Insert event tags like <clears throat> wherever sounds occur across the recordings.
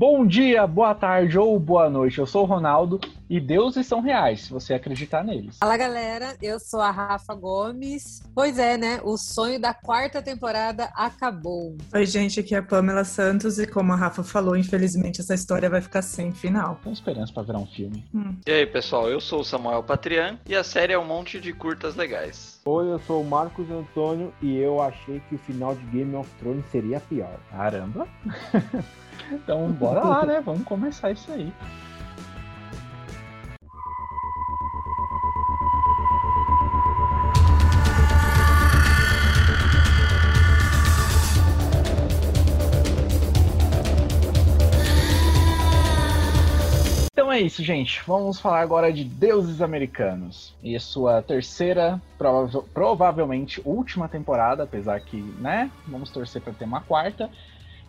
Bom dia, boa tarde ou boa noite. Eu sou o Ronaldo e deuses são reais, se você acreditar neles. Fala galera, eu sou a Rafa Gomes. Pois é, né? O sonho da quarta temporada acabou. Oi, gente, aqui é a Pamela Santos e como a Rafa falou, infelizmente essa história vai ficar sem final. Tem esperança pra virar um filme. Hum. E aí, pessoal, eu sou o Samuel Patrian e a série é um monte de curtas legais. Oi, eu sou o Marcos Antônio e eu achei que o final de Game of Thrones seria pior. Caramba! <laughs> Então, bora lá, né? Vamos começar isso aí. Então é isso, gente. Vamos falar agora de Deuses Americanos e sua terceira, prova provavelmente última temporada, apesar que, né? Vamos torcer para ter uma quarta.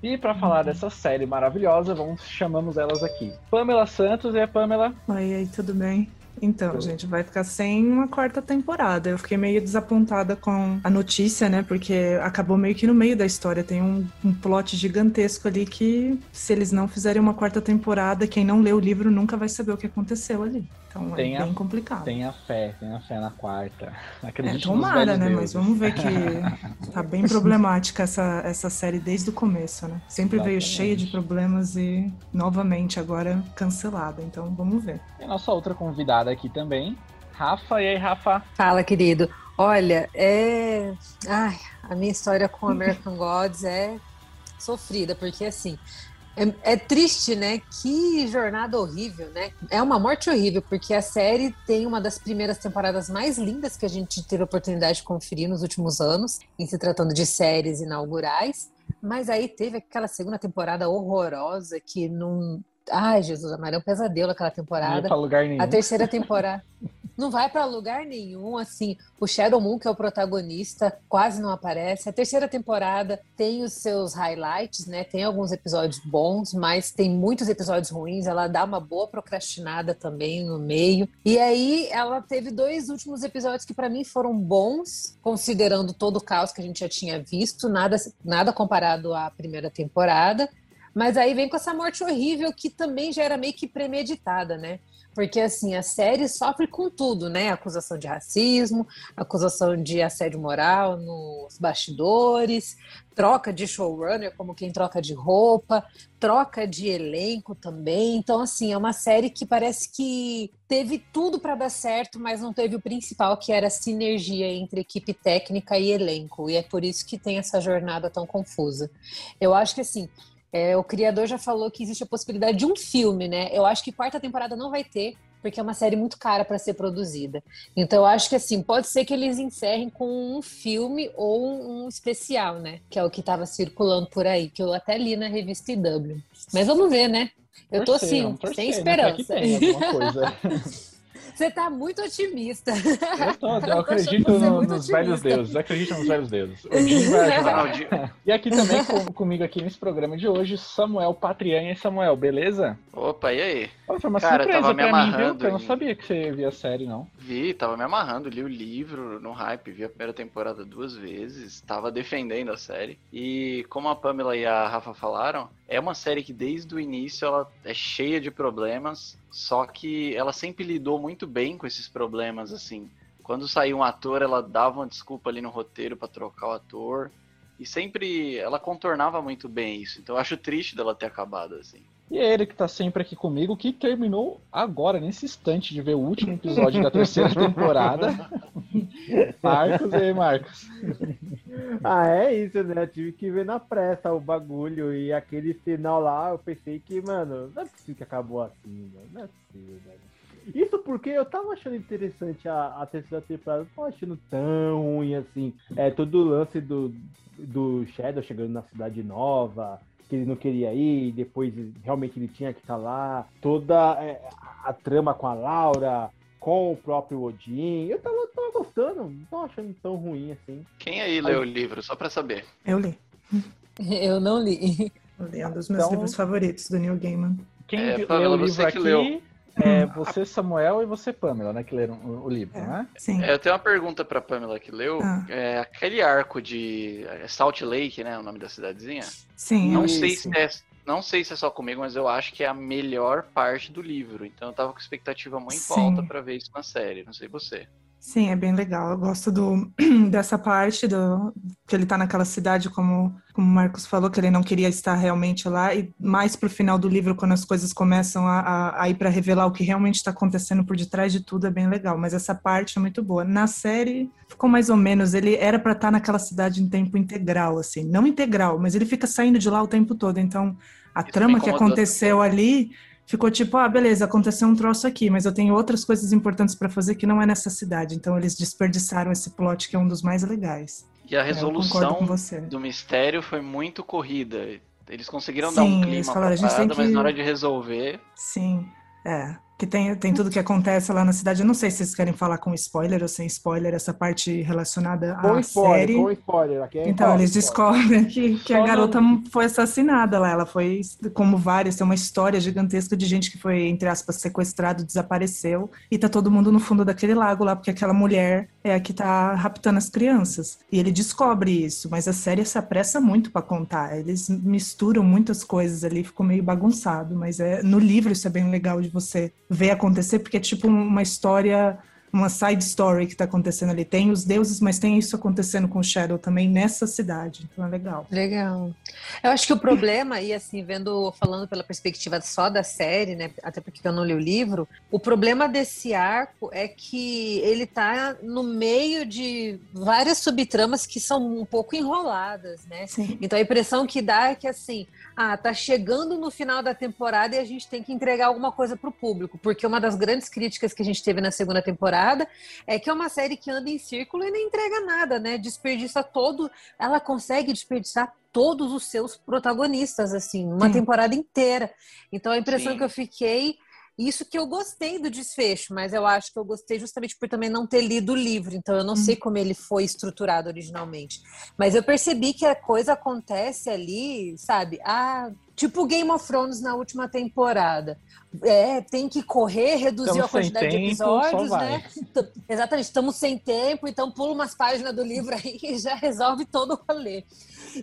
E para falar uhum. dessa série maravilhosa, vamos chamamos elas aqui. Pamela Santos e a Pamela. Oi, aí, tudo bem? Então, gente, vai ficar sem uma quarta temporada. Eu fiquei meio desapontada com a notícia, né? Porque acabou meio que no meio da história. Tem um, um plot gigantesco ali que, se eles não fizerem uma quarta temporada, quem não lê o livro nunca vai saber o que aconteceu ali. Então é tenha, bem complicado. Tenha fé, tenha fé na quarta. Acredite é, tomara, né? Mas vamos ver que <laughs> tá bem problemática essa, essa série desde o começo, né? Sempre Exatamente. veio cheia de problemas e novamente agora cancelada. Então vamos ver. E a nossa outra convidada aqui também, Rafa. E aí, Rafa? Fala, querido. Olha, é. Ai, a minha história com American Gods é sofrida, porque assim. É, é, triste, né? Que jornada horrível, né? É uma morte horrível, porque a série tem uma das primeiras temporadas mais lindas que a gente teve a oportunidade de conferir nos últimos anos, em se tratando de séries inaugurais. Mas aí teve aquela segunda temporada horrorosa que não, Ai, Jesus amado, é um pesadelo aquela temporada. Não pra lugar nenhum. A terceira temporada. <laughs> não vai para lugar nenhum, assim. O Shadow Moon, que é o protagonista, quase não aparece. A terceira temporada tem os seus highlights, né? Tem alguns episódios bons, mas tem muitos episódios ruins. Ela dá uma boa procrastinada também no meio. E aí ela teve dois últimos episódios que para mim foram bons, considerando todo o caos que a gente já tinha visto, nada nada comparado à primeira temporada. Mas aí vem com essa morte horrível que também já era meio que premeditada, né? Porque assim, a série sofre com tudo, né? Acusação de racismo, acusação de assédio moral nos bastidores, troca de showrunner, como quem troca de roupa, troca de elenco também. Então, assim, é uma série que parece que teve tudo para dar certo, mas não teve o principal, que era a sinergia entre equipe técnica e elenco. E é por isso que tem essa jornada tão confusa. Eu acho que assim, é, o criador já falou que existe a possibilidade de um filme, né? Eu acho que quarta temporada não vai ter, porque é uma série muito cara para ser produzida. Então eu acho que assim, pode ser que eles encerrem com um filme ou um especial, né? Que é o que estava circulando por aí, que eu até li na revista IW. Mas vamos ver, né? Eu tô assim, sem né? esperança. Né? <laughs> Você tá muito otimista. Eu, tô, eu <laughs> acredito no, nos otimista. velhos deuses. Acredito nos velhos deuses. <laughs> O Jim vai ajudar. e aqui também com, comigo aqui nesse programa de hoje, Samuel Patrian. E Samuel, beleza? Opa, e aí? foi uma Cara, surpresa pra mim, viu? Eu não sabia que você via a série, não. Vi, tava me amarrando. Li o livro no hype, vi a primeira temporada duas vezes. Tava defendendo a série. E como a Pamela e a Rafa falaram, é uma série que desde o início ela é cheia de problemas só que ela sempre lidou muito bem com esses problemas, assim. Quando saiu um ator, ela dava uma desculpa ali no roteiro para trocar o ator. E sempre ela contornava muito bem isso. Então eu acho triste dela ter acabado assim. E é ele que tá sempre aqui comigo, que terminou agora, nesse instante, de ver o último episódio da terceira temporada. <laughs> Marcos, e aí, Marcos? Ah, é isso, né? Eu tive que ver na pressa o bagulho e aquele final lá, eu pensei que, mano, não é possível que acabou assim, né? Não é possível, velho. Isso porque eu tava achando interessante a, a terceira temporada, não tava achando tão ruim assim. É todo o lance do, do Shadow chegando na cidade nova, que ele não queria ir, depois realmente ele tinha que estar tá lá, toda é, a trama com a Laura, com o próprio Odin. Eu tava, tava gostando, não tô achando tão ruim assim. Quem aí leu o livro, só pra saber? Eu li. <laughs> Eu não li. Eu li, é um dos meus então... livros favoritos do Neil Gaiman. Quem é, leu o livro aqui leu. É, você, Samuel, e você, Pamela, né? Que leram o, o livro, é, né? Sim. É, eu tenho uma pergunta pra Pamela que leu. Ah. É, aquele arco de Salt Lake, né? O nome da cidadezinha. Sim. Não sei se é, não sei se é só comigo, mas eu acho que é a melhor parte do livro. Então eu tava com expectativa muito Sim. alta pra ver isso na série. Não sei você. Sim, é bem legal. Eu gosto do, <clears throat> dessa parte do que ele tá naquela cidade, como, como o Marcos falou, que ele não queria estar realmente lá, e mais pro final do livro, quando as coisas começam a, a, a ir para revelar o que realmente está acontecendo por detrás de tudo, é bem legal. Mas essa parte é muito boa. Na série, ficou mais ou menos. Ele era para estar naquela cidade em tempo integral, assim. Não integral, mas ele fica saindo de lá o tempo todo. Então, a Isso trama que aconteceu ali ficou tipo, ah, beleza, aconteceu um troço aqui, mas eu tenho outras coisas importantes para fazer que não é nessa cidade. Então eles desperdiçaram esse plot que é um dos mais legais. E a com resolução do mistério foi muito corrida. Eles conseguiram dar Sim, um eles clima falaram, pra a gente tem parada, mas que- na hora de resolver. Sim, é. Que tem, tem tudo que acontece lá na cidade. Eu não sei se vocês querem falar com spoiler ou sem spoiler, essa parte relacionada Com à spoiler, série. com spoiler. Aqui é Então, com eles descobrem que, que a garota foi assassinada lá. Ela foi, como várias, tem uma história gigantesca de gente que foi, entre aspas, sequestrado, desapareceu. E tá todo mundo no fundo daquele lago lá, porque aquela mulher é a que tá raptando as crianças. E ele descobre isso, mas a série se apressa muito pra contar. Eles misturam muitas coisas ali, ficou meio bagunçado. Mas é, no livro isso é bem legal de você ver acontecer, porque é tipo uma história uma side story que tá acontecendo ali. Tem os deuses, mas tem isso acontecendo com o Shadow também nessa cidade. Então é legal. Legal. Eu acho que o problema, e assim, vendo, falando pela perspectiva só da série, né? Até porque eu não li o livro, o problema desse arco é que ele tá no meio de várias subtramas que são um pouco enroladas, né? Sim. Então a impressão que dá é que assim, ah, tá chegando no final da temporada e a gente tem que entregar alguma coisa pro público, porque uma das grandes críticas que a gente teve na segunda temporada é que é uma série que anda em círculo e não entrega nada, né? Desperdiça todo, ela consegue desperdiçar todos os seus protagonistas assim, uma Sim. temporada inteira. Então a impressão Sim. que eu fiquei isso que eu gostei do desfecho, mas eu acho que eu gostei justamente por também não ter lido o livro, então eu não sei como ele foi estruturado originalmente. Mas eu percebi que a coisa acontece ali, sabe? Ah, tipo Game of Thrones na última temporada. É, tem que correr, reduzir Estamos a quantidade de tempo, só episódios, né? <laughs> Exatamente, estamos sem tempo, então pula umas páginas do livro aí e já resolve todo o rolê.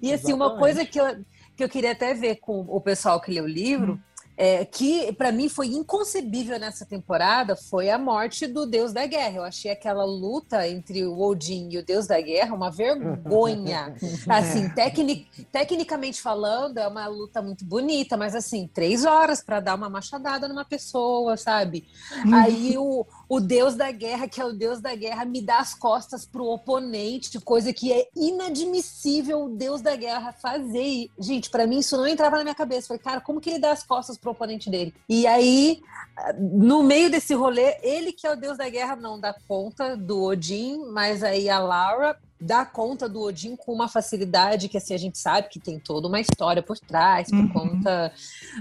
E assim, uma Exatamente. coisa que eu, que eu queria até ver com o pessoal que leu o livro, é, que para mim foi inconcebível nessa temporada, foi a morte do Deus da Guerra. Eu achei aquela luta entre o Odin e o Deus da Guerra uma vergonha. <laughs> Assim, tecni- tecnicamente falando, é uma luta muito bonita, mas assim, três horas para dar uma machadada numa pessoa, sabe? Aí o, o Deus da Guerra, que é o Deus da Guerra, me dá as costas pro oponente, coisa que é inadmissível o Deus da Guerra fazer. E, gente, para mim isso não entrava na minha cabeça. Falei, cara, como que ele dá as costas pro oponente dele? E aí, no meio desse rolê, ele que é o Deus da Guerra não dá conta do Odin, mas aí a Laura dá conta do Odin com uma facilidade que assim a gente sabe que tem toda uma história por trás, por Uhum. conta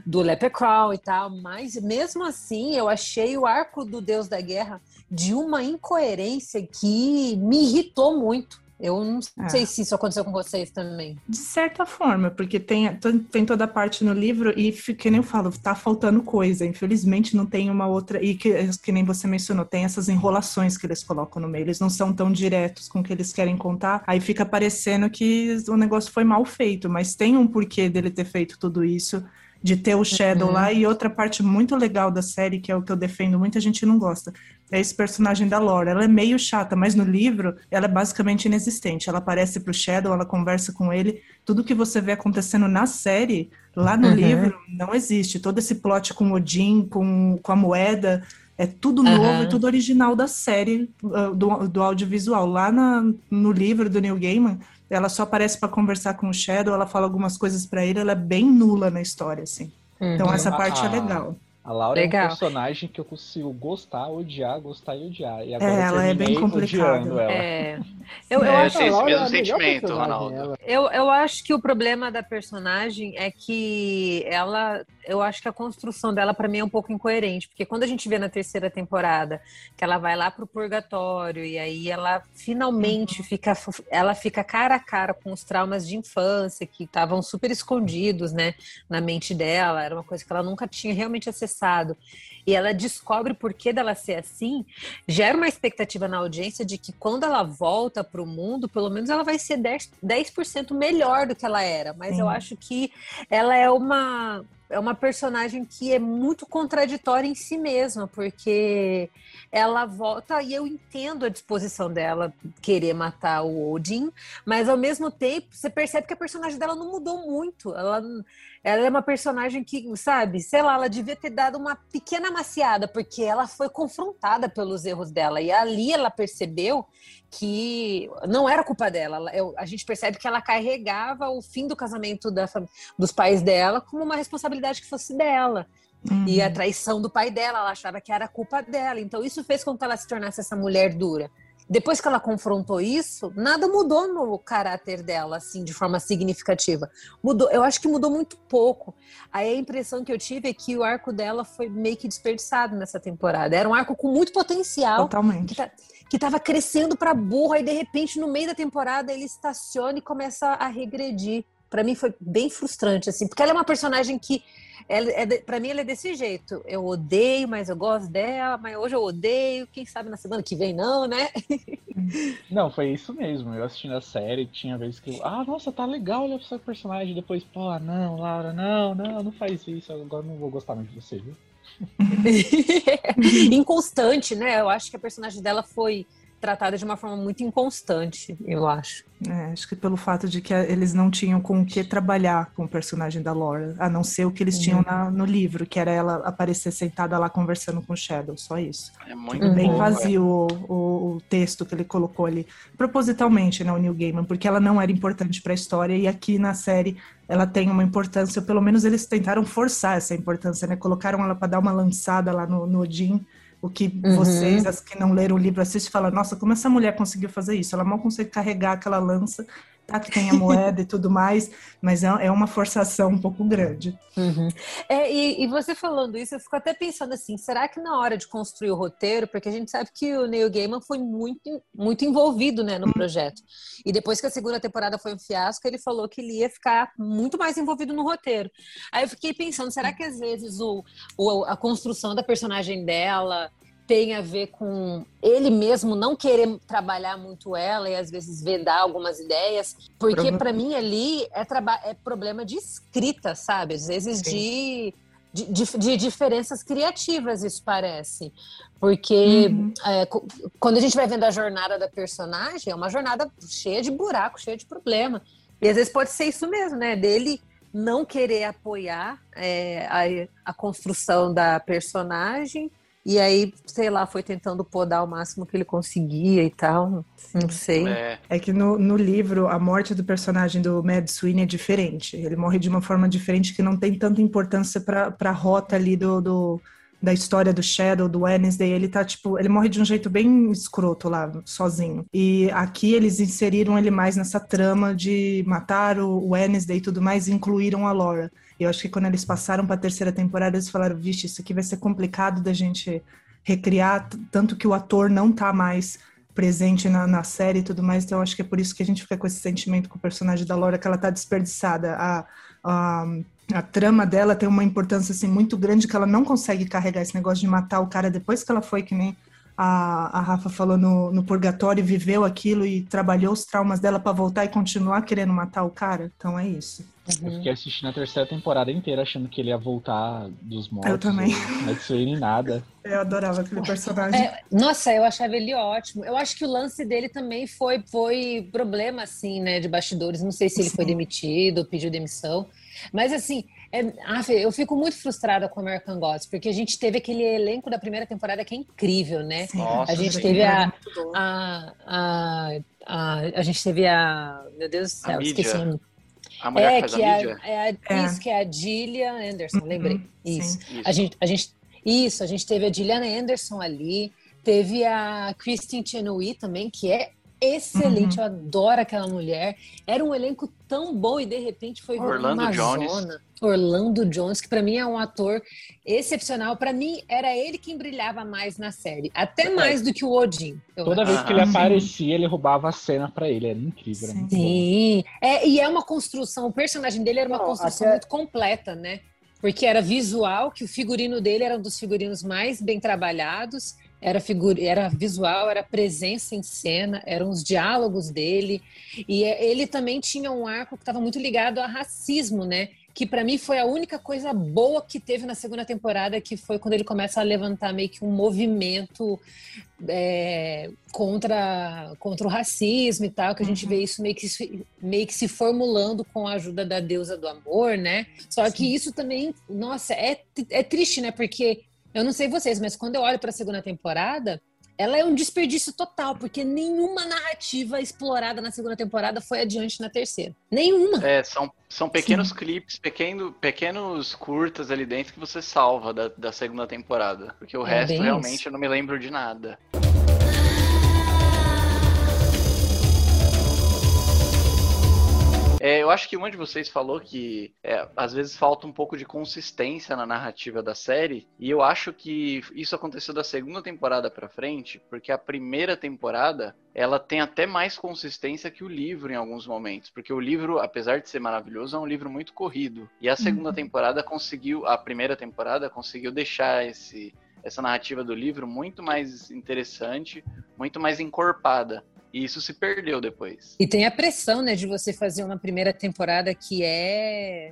do Leprechaun e tal, mas mesmo assim eu achei o arco do Deus da Guerra de uma incoerência que me irritou muito. Eu não É. sei se isso aconteceu com vocês também. De certa forma, porque tem, tem toda a parte no livro e, que nem eu falo, tá faltando coisa. Infelizmente não tem uma outra. E que, que nem você mencionou, tem essas enrolações que eles colocam no meio. Eles não são tão diretos com o que eles querem contar. Aí fica parecendo que o negócio foi mal feito, mas tem um porquê dele ter feito tudo isso. De ter o Shadow Uhum. lá, e outra parte muito legal da série, que é o que eu defendo, muita gente não gosta, é esse personagem da Laura. Ela é meio chata, mas no livro ela é basicamente inexistente. Ela aparece pro Shadow, ela conversa com ele. Tudo que você vê acontecendo na série, lá no Uhum. livro, não existe. Todo esse plot com Odin, com, com a moeda, é tudo Uhum. novo e tudo original da série, uh, do, do audiovisual. Lá na- no livro do Neil Gaiman, ela só aparece para conversar com o Shadow, ela fala algumas coisas para ele, ela é bem nula na história, assim. Então Uhum. essa parte é Ah, legal. A Laura é Legal. um personagem que eu consigo gostar, odiar, gostar e odiar. E agora É, ela é bem complicada. É. <laughs> Eu, eu É, acho esse é mesmo melhor sentimento, Ronaldo. Eu, eu acho que o problema da personagem é que ela. Eu acho que a construção dela, para mim, é um pouco incoerente. Porque quando a gente vê na terceira temporada que ela vai lá pro purgatório e aí ela finalmente fica. Ela fica cara a cara com os traumas de infância que estavam super escondidos, né? Na mente dela. Era uma coisa que ela nunca tinha realmente acessado passado e ela descobre o porquê dela ser assim, gera uma expectativa na audiência de que quando ela volta para o mundo, pelo menos ela vai ser 10%, 10 melhor do que ela era. Mas Sim. eu acho que ela é uma é uma personagem que é muito contraditória em si mesma, porque ela volta e eu entendo a disposição dela querer matar o Odin, mas ao mesmo tempo você percebe que a personagem dela não mudou muito. Ela, ela é uma personagem que, sabe, sei lá, ela devia ter dado uma pequena maciada, porque ela foi confrontada pelos erros dela e ali ela percebeu que não era culpa dela. A gente percebe que ela carregava o fim do casamento da, dos pais dela como uma responsabilidade que fosse dela. Uhum. E a traição do pai dela, ela achava que era culpa dela. Então isso fez com que ela se tornasse essa mulher dura. Depois que ela confrontou isso, nada mudou no caráter dela, assim, de forma significativa. Mudou, eu acho que mudou muito pouco. Aí a impressão que eu tive é que o arco dela foi meio que desperdiçado nessa temporada. Era um arco com muito potencial. Totalmente. Que, tá, que tava crescendo para burra e de repente no meio da temporada ele estaciona e começa a regredir. Para mim foi bem frustrante assim, porque ela é uma personagem que ela é para mim ela é desse jeito. Eu odeio, mas eu gosto dela, mas hoje eu odeio, quem sabe na semana que vem não, né? <laughs> Não, foi isso mesmo. Eu assistindo a série, tinha vezes que eu, ah, nossa, tá legal olha essa personagem, depois, pô, não, Laura, não, não, não faz isso, agora não vou gostar mais de você, viu? <laughs> <laughs> Inconstante, né? Eu acho que a personagem dela foi tratada de uma forma muito inconstante, eu acho. É, acho que pelo fato de que eles não tinham com o que trabalhar com o personagem da Laura, a não ser o que eles uhum. tinham na, no livro, que era ela aparecer sentada lá conversando com o Shadow, só isso. É muito uhum. Bem vazio o, o, o, texto que ele colocou ali, propositalmente, né, o Neil Gaiman, porque ela não era importante para a história e aqui na série ela tem uma importância, pelo menos eles tentaram forçar essa importância, né? Colocaram ela para dar uma lançada lá no, no Odin, o que uhum. vocês, as que não leram o livro, assistem e falam, nossa, como essa mulher conseguiu fazer isso? Ela mal consegue carregar aquela lança tá? Que tem a moeda e tudo mais, mas é, é uma forçação um pouco grande. Uhum. É, e, e, você falando isso, eu fico até pensando assim, será que na hora de construir o roteiro, porque a gente sabe que o Neil Gaiman foi muito, muito envolvido né, no uhum. projeto, e depois que a segunda temporada foi um fiasco, ele falou que ele ia ficar muito mais envolvido no roteiro. Aí eu fiquei pensando, será que às vezes o, o a construção da personagem dela tem a ver com ele mesmo não querer trabalhar muito ela e às vezes vedar algumas ideias, porque para mim ali é, é problema de escrita, sabe? Às vezes de de, de, diferenças criativas, isso parece. Porque uhum. é, quando a gente vai vendo a jornada da personagem, é uma jornada cheia de buracos, cheia de problema. E às vezes pode ser isso mesmo, né? Dele não querer apoiar é, a, a construção da personagem e aí, sei lá, foi tentando podar o máximo que ele conseguia e tal. Não sei. É, é que no, no livro, a morte do personagem do Mad Sweeney é diferente. Ele morre de uma forma diferente que não tem tanta importância pra, pra rota ali do, do da história do Shadow, do Wednesday, ele tá tipo, ele morre de um jeito bem escroto lá, sozinho. E aqui eles inseriram ele mais nessa trama de matar o Wednesday e tudo mais, e incluíram a Laura. Eu acho que quando eles passaram para a terceira temporada, eles falaram: vixe, isso aqui vai ser complicado da gente recriar, tanto que o ator não tá mais presente na, na série e tudo mais. Então, eu acho que é por isso que a gente fica com esse sentimento com o personagem da Laura, que ela tá desperdiçada. A, a, a trama dela tem uma importância assim muito grande que ela não consegue carregar esse negócio de matar o cara depois que ela foi que nem a, a Rafa falou no, no purgatório, viveu aquilo e trabalhou os traumas dela para voltar e continuar querendo matar o cara. Então é isso. Uhum. Eu fiquei assistindo a terceira temporada inteira achando que ele ia voltar dos mortos. Eu também. Não é nem nada. <laughs> Eu adorava aquele personagem. É, nossa, eu achava ele ótimo. Eu acho que o lance dele também foi, foi problema, assim, né, de bastidores. Não sei se ele Sim. foi demitido, pediu demissão. Mas, assim, é, eu fico muito frustrada com American Gods, porque a gente teve aquele elenco da primeira temporada que é incrível, né? Nossa, a gente teve a, a, a, a, a, gente teve a. Meu Deus do céu, esqueci o nome. A mulher é, que que a, é, é, é, Isso, que é a Gillian Anderson, uhum, lembrei. Isso. isso. A, gente, a gente, isso, a gente teve a Gillian Anderson ali, teve a Christine Chenoweth também, que é excelente, uhum. eu adoro aquela mulher. Era um elenco tão bom e de repente foi Orlando uma Jones. zona. Orlando Jones, que para mim é um ator excepcional. Para mim era ele quem brilhava mais na série, até é. mais do que o Odin. Toda vez que ele aparecia, ele roubava a cena para ele, era incrível. Sim, é, e é uma construção, o personagem dele era uma Não, construção até... muito completa, né? porque era visual, que o figurino dele era um dos figurinos mais bem trabalhados, era, figura, era visual, era presença em cena, eram os diálogos dele, e é, ele também tinha um arco que estava muito ligado a racismo, né? Que para mim foi a única coisa boa que teve na segunda temporada, que foi quando ele começa a levantar meio que um movimento é, contra, contra o racismo e tal, que a gente uhum. vê isso meio que, meio que se formulando com a ajuda da deusa do amor, né? Só Sim. que isso também, nossa, é, é triste, né? Porque eu não sei vocês, mas quando eu olho para a segunda temporada, ela é um desperdício total, porque nenhuma narrativa explorada na segunda temporada foi adiante na terceira. Nenhuma. É, são, são pequenos Sim. clipes, pequeno, pequenos curtas ali dentro que você salva da, da segunda temporada. Porque o é resto, realmente, isso. eu não me lembro de nada. É, eu acho que uma de vocês falou que é, às vezes falta um pouco de consistência na narrativa da série, e eu acho que isso aconteceu da segunda temporada para frente, porque a primeira temporada ela tem até mais consistência que o livro em alguns momentos, porque o livro, apesar de ser maravilhoso, é um livro muito corrido. E a segunda uhum. temporada conseguiu, a primeira temporada conseguiu deixar esse essa narrativa do livro muito mais interessante, muito mais encorpada. E isso se perdeu depois. E tem a pressão, né, de você fazer uma primeira temporada que é,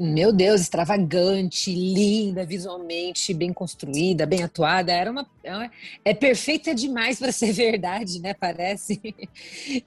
meu Deus, extravagante, linda, visualmente bem construída, bem atuada. Era uma é, é perfeita demais para ser <laughs> verdade, né? Parece.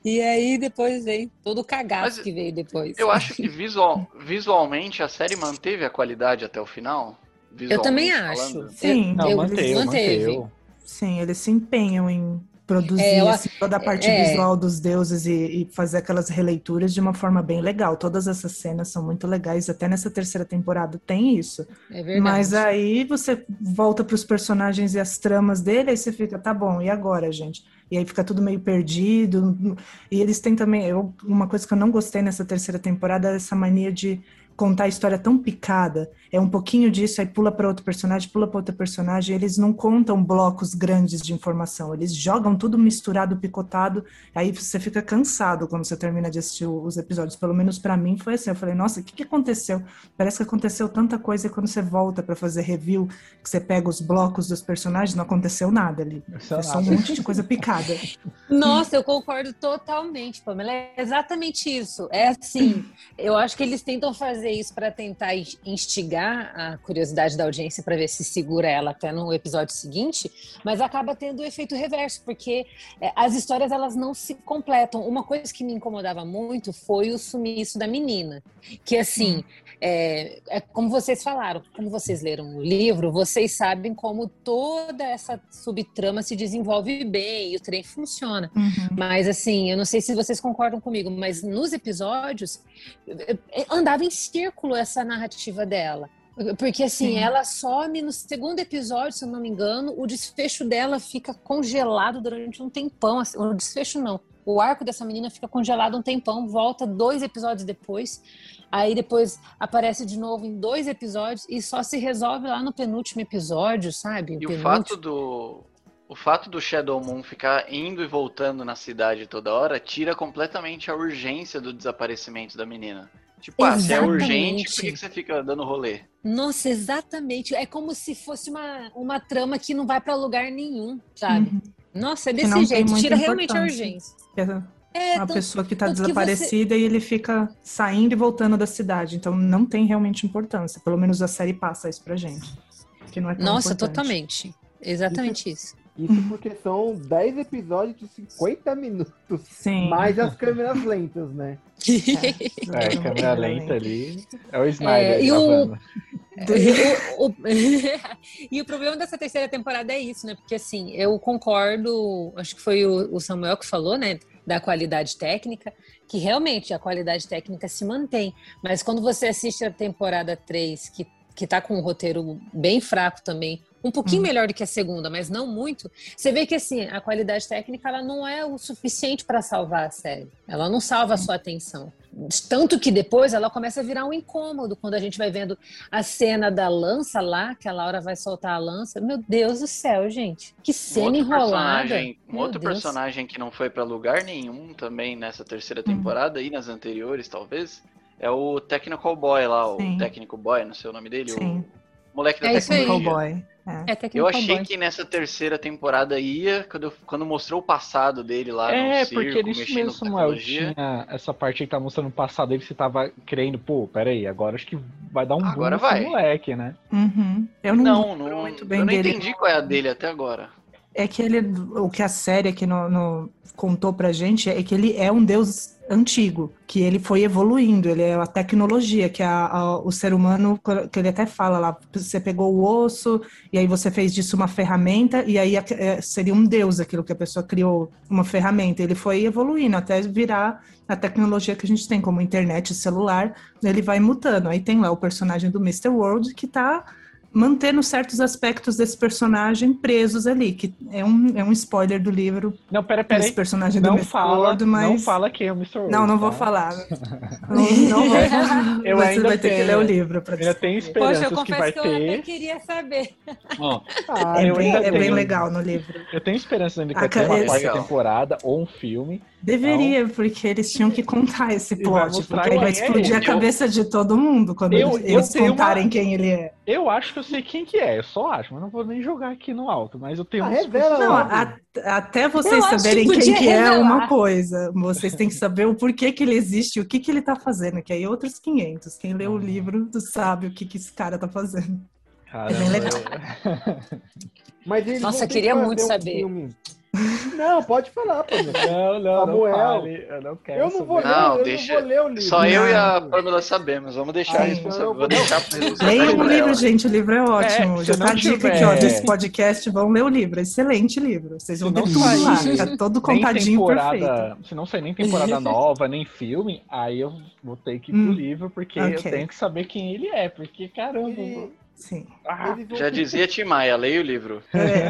E aí depois vem todo o cagaço Mas que veio depois. Eu acho que <laughs> visual, visualmente a série manteve a qualidade até o final. Eu também acho. Sim, Não, eu, manteve, manteve. Sim, eles se empenham em produzir é, assim, toda a parte é, visual dos deuses e, e, fazer aquelas releituras de uma forma bem legal. Todas essas cenas são muito legais, até nessa terceira temporada tem isso. É verdade. Mas aí você volta para os personagens e as tramas dele, aí você fica, tá bom, e agora, gente? E aí fica tudo meio perdido. E eles têm também, eu, uma coisa que eu não gostei nessa terceira temporada é essa mania de contar a história tão picada. É um pouquinho disso, aí pula para outro personagem, pula para outro personagem. Eles não contam blocos grandes de informação, eles jogam tudo misturado, picotado. Aí você fica cansado quando você termina de assistir os episódios. Pelo menos para mim foi assim. Eu falei, nossa, o que, que aconteceu? Parece que aconteceu tanta coisa e quando você volta para fazer review, que você pega os blocos dos personagens, não aconteceu nada ali. É só um monte de coisa picada. <laughs> Nossa, eu concordo totalmente, Pamela. É exatamente isso. É assim, eu acho que eles tentam fazer fazer isso para tentar instigar a curiosidade da audiência para ver se segura ela até no episódio seguinte, mas acaba tendo o efeito reverso, porque é, as histórias elas não se completam. Uma coisa que me incomodava muito foi o sumiço da menina, que assim, hum. É, é como vocês falaram, como vocês leram o livro, vocês sabem como toda essa subtrama se desenvolve bem e o trem funciona. Uhum. Mas assim, eu não sei se vocês concordam comigo, mas nos episódios andava em círculo essa narrativa dela. Porque assim, Sim. ela some no segundo episódio, se eu não me engano, o desfecho dela fica congelado durante um tempão. Assim, o desfecho não. O arco dessa menina fica congelado um tempão, volta dois episódios depois. Aí depois aparece de novo em dois episódios e só se resolve lá no penúltimo episódio, sabe? O e penúltimo. o fato do o fato do Shadow Moon ficar indo e voltando na cidade toda hora tira completamente a urgência do desaparecimento da menina. Tipo, ah, se é urgente, por que, você fica dando rolê? Nossa, exatamente. É como se fosse uma, uma trama que não vai para lugar nenhum, sabe? Uhum. Nossa, é desse jeito. Tira realmente a urgência. É, uma pessoa que está desaparecida você... e ele fica saindo e voltando da cidade. Então não tem realmente importância. Pelo menos a série passa isso pra gente. Que não é Nossa, importante. totalmente. Exatamente isso. Isso porque são 10 episódios de 50 minutos. Sim. Mais as câmeras lentas, né? <laughs> É, é câmera lenta ali. É o Snyder. É, <laughs> e, o... o, o... <laughs> e o problema dessa terceira temporada é isso, né? Porque assim, eu concordo, acho que foi o Samuel que falou, né? Da qualidade técnica, que realmente a qualidade técnica se mantém. Mas quando você assiste a temporada 3, que, que tá com um roteiro bem fraco também, um pouquinho uhum. melhor do que a segunda, mas não muito. Você vê que assim, a qualidade técnica ela não é o suficiente para salvar a série. Ela não salva a sua atenção. Tanto que depois ela começa a virar um incômodo quando a gente vai vendo a cena da lança lá, que a Laura vai soltar a lança. Meu Deus do céu, gente. Que cena um enrolada. Um outro Deus. personagem que não foi para lugar nenhum também nessa terceira temporada uhum. e nas anteriores, talvez, É o Technical Boy lá, o Sim. Technical Boy, não sei o nome dele. Sim. O moleque da É isso aí. tecnologia. Cowboy. É. É Eu achei boy. que nessa terceira temporada ia, quando, quando mostrou o passado dele lá É, no circo, porque nisso mexendo mesmo, com Samuel, tecnologia. tinha essa parte aí que tá mostrando o passado aí, você tava crendo, pô, peraí, agora acho que vai dar um boom Agora nesse vai. moleque, né? Uhum. Eu não, Não, não, muito bem eu não dele. entendi qual é a dele até agora. É que ele, o que a série aqui no, no- contou pra gente é que ele é um deus antigo, que ele foi evoluindo, ele é a tecnologia, que a, a- o ser humano, que ele até fala lá, você pegou o osso e aí você fez disso uma ferramenta e aí é, seria um deus aquilo que a pessoa criou, uma ferramenta. Ele foi evoluindo até virar a tecnologia que a gente tem, como internet celular, ele vai mutando. Aí tem lá o personagem do Mr. World que tá mantendo certos aspectos desse personagem presos ali, que é um, é um spoiler do livro, Não, pera, esse peraí. personagem do Não Mr. fala, World, mas... não fala quem é o Mr. World. Não, não vou tá? falar. <laughs> Não, não vou falar. Eu Você ainda vai ter que tenho- ler o livro para Ainda tem Poxa, eu que confesso vai que, eu até ter. queria saber. Ó, <laughs> Ah, É, eu bem, ainda é bem tenho. legal no livro. eu tenho esperança ainda que vai ter uma quarta temporada ou um filme. Deveria, porque eles tinham que contar esse plot, porque aí vai é explodir a ele. cabeça de todo mundo quando Eu- eles, eu tenho uma- contarem quem ele é. Eu acho que eu sei quem que é, eu só acho, mas não vou nem jogar aqui no alto, mas eu tenho Ah, revela Não, a- até vocês Eu acho que saberem quem que é revelar. uma coisa. Vocês têm que saber o porquê que ele existe, o que que ele tá fazendo, que aí outros 500. Quem lê o livro sabe o que que esse cara tá fazendo. Caramba, É bem legal. Mas eles Nossa, eu queria que muito um saber. filme. Não, pode falar, pô. Não, não, Samuel. não fale, eu não quero Eu não vou ler. Não, eu deixa- não vou ler o livro. Só eu e a Não. Pamela sabemos. Vamos deixar a Sim. responsabilidade. Vou deixar pra eles Leiam o livro, gente. O livro é ótimo. se Já tá a dica tiver- aqui, ó, desse podcast. Vão ler o livro. Excelente livro. Vocês vão Se ter não tudo lá. Tá todo contadinho perfeito. se não sair nem temporada nova, nem filme, aí eu vou ter que ir pro Hum, livro, porque ok. eu tenho que saber quem ele é, porque caramba. E- Sim. Ah, Já dizia Tim Maia, leia o livro. É.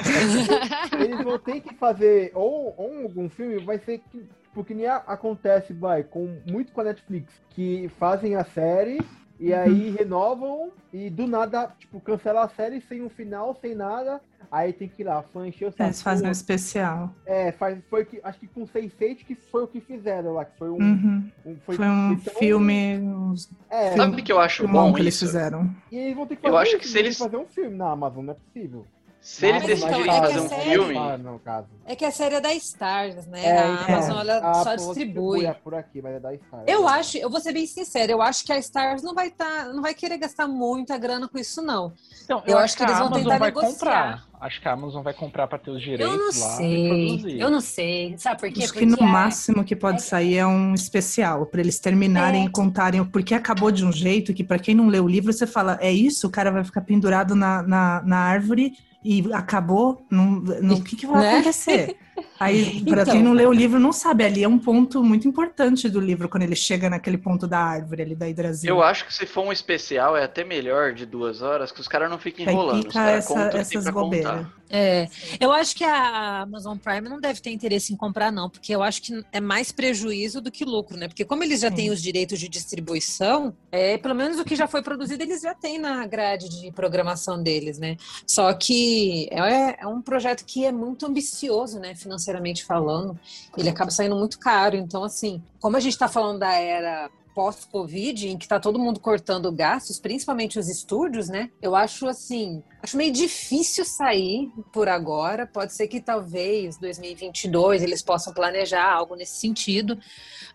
<laughs> Eles vão ter que fazer ou, ou algum filme, vai ser que, porque nem a- acontece, vai, com muito com a Netflix, que fazem a série e aí renovam e do nada, tipo, cancela a série sem um final, sem nada. Aí tem que ir lá, fã encher o saco. Eles fazem um especial. É, faz, foi que, acho que com Sense8 que foi o que fizeram lá, que foi um. Uhum. um- Foi um então, filme, uns É, Sabe o que eu acho bom que eles isso? fizeram. e eles vão ter que Eu fazer acho isso, que se eles- fazer um filme na Amazon, não é possível. Se eles Mas então, decidirem é que fazer a um série- filme, Ah, no caso. É que a série é da Stars, né? É, a então, Amazon ela a só Apple distribui. é por aqui, mas é da Star. Eu acho, eu vou ser bem sincera, eu acho que a Stars não vai tá, não vai querer gastar muita grana com isso, não. então, eu acho que eles vão tentar vai negociar. comprar. Acho que a Amazon vai comprar pra ter os direitos Eu não lá sei. Eu não sei. Sabe por quê? Acho que Porque no é- máximo que pode é- sair é um especial, para eles terminarem É. e contarem o porquê acabou de um jeito que, para quem não lê o livro, você fala, é isso? O cara vai ficar pendurado na, na, na árvore e acabou? Não, não, o que, que vai Né? acontecer? Aí, <laughs> para Então. quem não lê o livro, não sabe. Ali é um ponto muito importante do livro, quando ele chega naquele ponto da árvore ali da Hidrasil. eu acho que se for um especial é até melhor de duas horas, que os caras não fiquem enrolando. Os fica caras essa- essas bobeiras. É, eu acho que a Amazon Prime não deve ter interesse em comprar, não, porque eu acho que é mais prejuízo do que lucro, né? Porque como eles já Sim. têm os direitos de distribuição, é, pelo menos o que já foi produzido, eles já têm na grade de programação deles, né? Só que é, é um projeto que é muito ambicioso, né? Financeiramente falando, ele acaba saindo muito caro. Então, assim, como a gente está falando da era pós-Covid, em que tá todo mundo cortando gastos, principalmente os estúdios, né? Eu acho assim, acho meio difícil sair por agora. Pode ser que talvez 2022 eles possam planejar algo nesse sentido,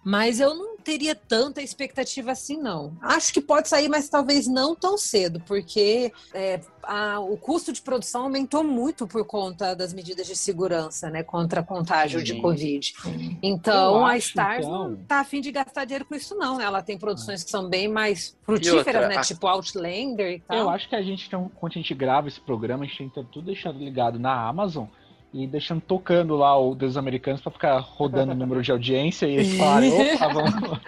mas eu não teria tanta expectativa assim, não. Acho que pode sair, mas talvez não tão cedo, porque é, a- o custo de produção aumentou muito por conta das medidas de segurança, né? Contra contágio de Sim. Covid. Sim. Então, Eu a acho, Stars então- não tá afim de gastar dinheiro com isso, não. né? Ela tem produções que são bem mais frutíferas, outra, né? a- Tipo Outlander e tal. Eu acho que a gente, quando a gente grava esse programa, a gente tenta tudo deixando ligado na Amazon e deixando tocando lá o Deus Americanos pra ficar rodando o número de audiência e eles falarem, opa, vamos.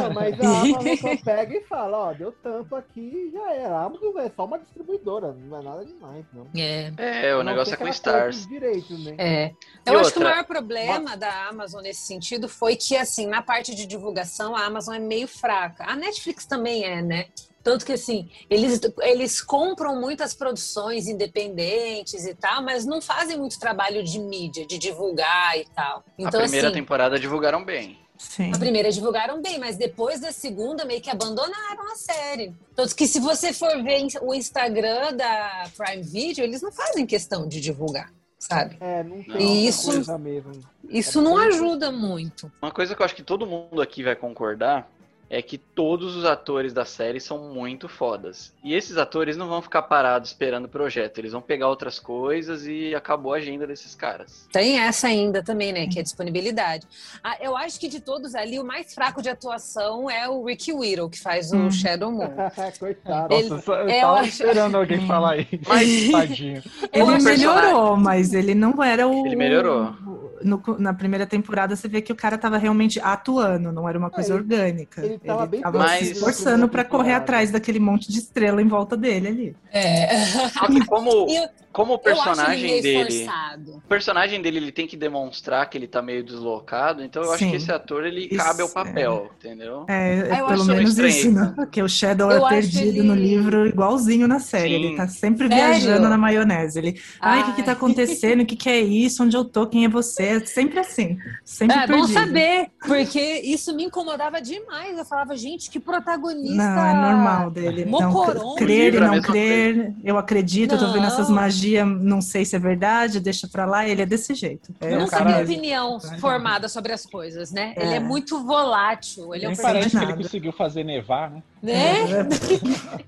É, mas a Amazon só <laughs> pega e fala, ó, deu tanto aqui e já era. A Amazon é só uma distribuidora, não é nada demais, não. É. É, o não negócio é com Stars. né? É. E Eu acho que o outra, maior problema da Amazon nesse sentido foi que, assim, na parte de divulgação, a Amazon é meio fraca. A Netflix também é, né? Tanto que, assim, eles, eles compram muitas produções independentes e tal, mas não fazem muito trabalho de mídia, de divulgar e tal. Então, a primeira assim, temporada divulgaram bem. Sim. A primeira divulgaram bem, mas depois da segunda meio que abandonaram a série. Tanto que se você for ver o Instagram da Prime Video, eles não fazem questão de divulgar, sabe? É, não tem E isso- coisa mesmo. Isso não ajuda muito. Uma coisa que eu acho que todo mundo aqui vai concordar é que todos os atores da série são muito fodas. E esses atores não vão ficar parados esperando o projeto, eles vão pegar outras coisas e acabou a agenda desses caras. Tem essa ainda também, né? Que é a disponibilidade. Ah, eu acho que de todos ali, o mais fraco de atuação é o Ricky Whittle, que faz o Hum. Shadow Moon. <laughs> Coitado. Ele- Nossa, eu eu tava acho- esperando alguém falar isso. <laughs> Mas, <laughs> tadinho. Ele acho- melhorou, mas ele não era o. Ele melhorou. no- na primeira temporada você vê que o cara tava realmente atuando, não era uma coisa ele- orgânica. ele tava bem Mais- se esforçando pra correr atrás daquele monte de estrela em volta dele ali. É. Só que como, <laughs> eu, como o eu acho ele personagem dele. O personagem dele ele tem que demonstrar que ele tá meio deslocado, então eu acho Sim. que esse ator ele Isso, cabe ao papel, entendeu? É, é eu pelo acho menos estranho, isso, né? Porque o Shadow Eu é acho perdido ele- no livro igualzinho na série. Sim. Ele tá sempre Sério? viajando na maionese. Ele, ai, o que que tá acontecendo? O que que é isso? Onde eu tô? Quem é você? É sempre assim. Sempre É bom perdido. saber, porque isso me incomodava demais. Eu falava, gente, que protagonista. Não, é normal dele. Não, Mocoron. crer e é não crer. Eu acredito, eu tô vendo Não. essas magias, não sei se é verdade, deixa pra lá. Ele é desse jeito. É, Eu Não, nunca cara, tenho opinião formada sobre as coisas, né? Ele é É. muito volátil. Ele é um Nem sei parece que ele conseguiu fazer nevar, né? Né?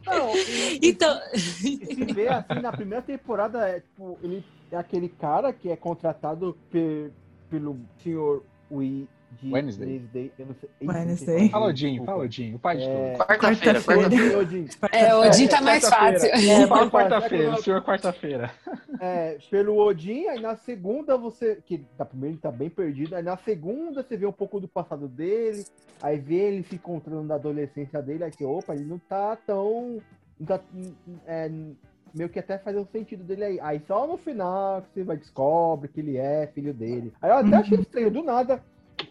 Não, e- <laughs> Então, e se vê assim, na primeira temporada, é, tipo, ele é aquele cara que é contratado pe- pelo senhor Wee de Wednesday. Eu não sei. Wednesday. Fala, desculpa. fala, Odinho, o pai de É, tudo. Quarta-feira, Quarta-feira. quarta-feira. Odin. é, o Odin tá É, mais fácil. É, Fala mais fácil. quarta-feira, É, o senhor quarta-feira. É, pelo Odin, aí na segunda você. Que na primeira ele tá bem perdido, aí na segunda você vê um pouco do passado dele, aí vê ele se encontrando na adolescência dele, aí que, opa, ele não tá tão. Não tá, é, meio que até faz o sentido dele aí. Aí só no final que você vai descobre que ele é filho dele. Aí eu até Uhum. achei estranho, do nada.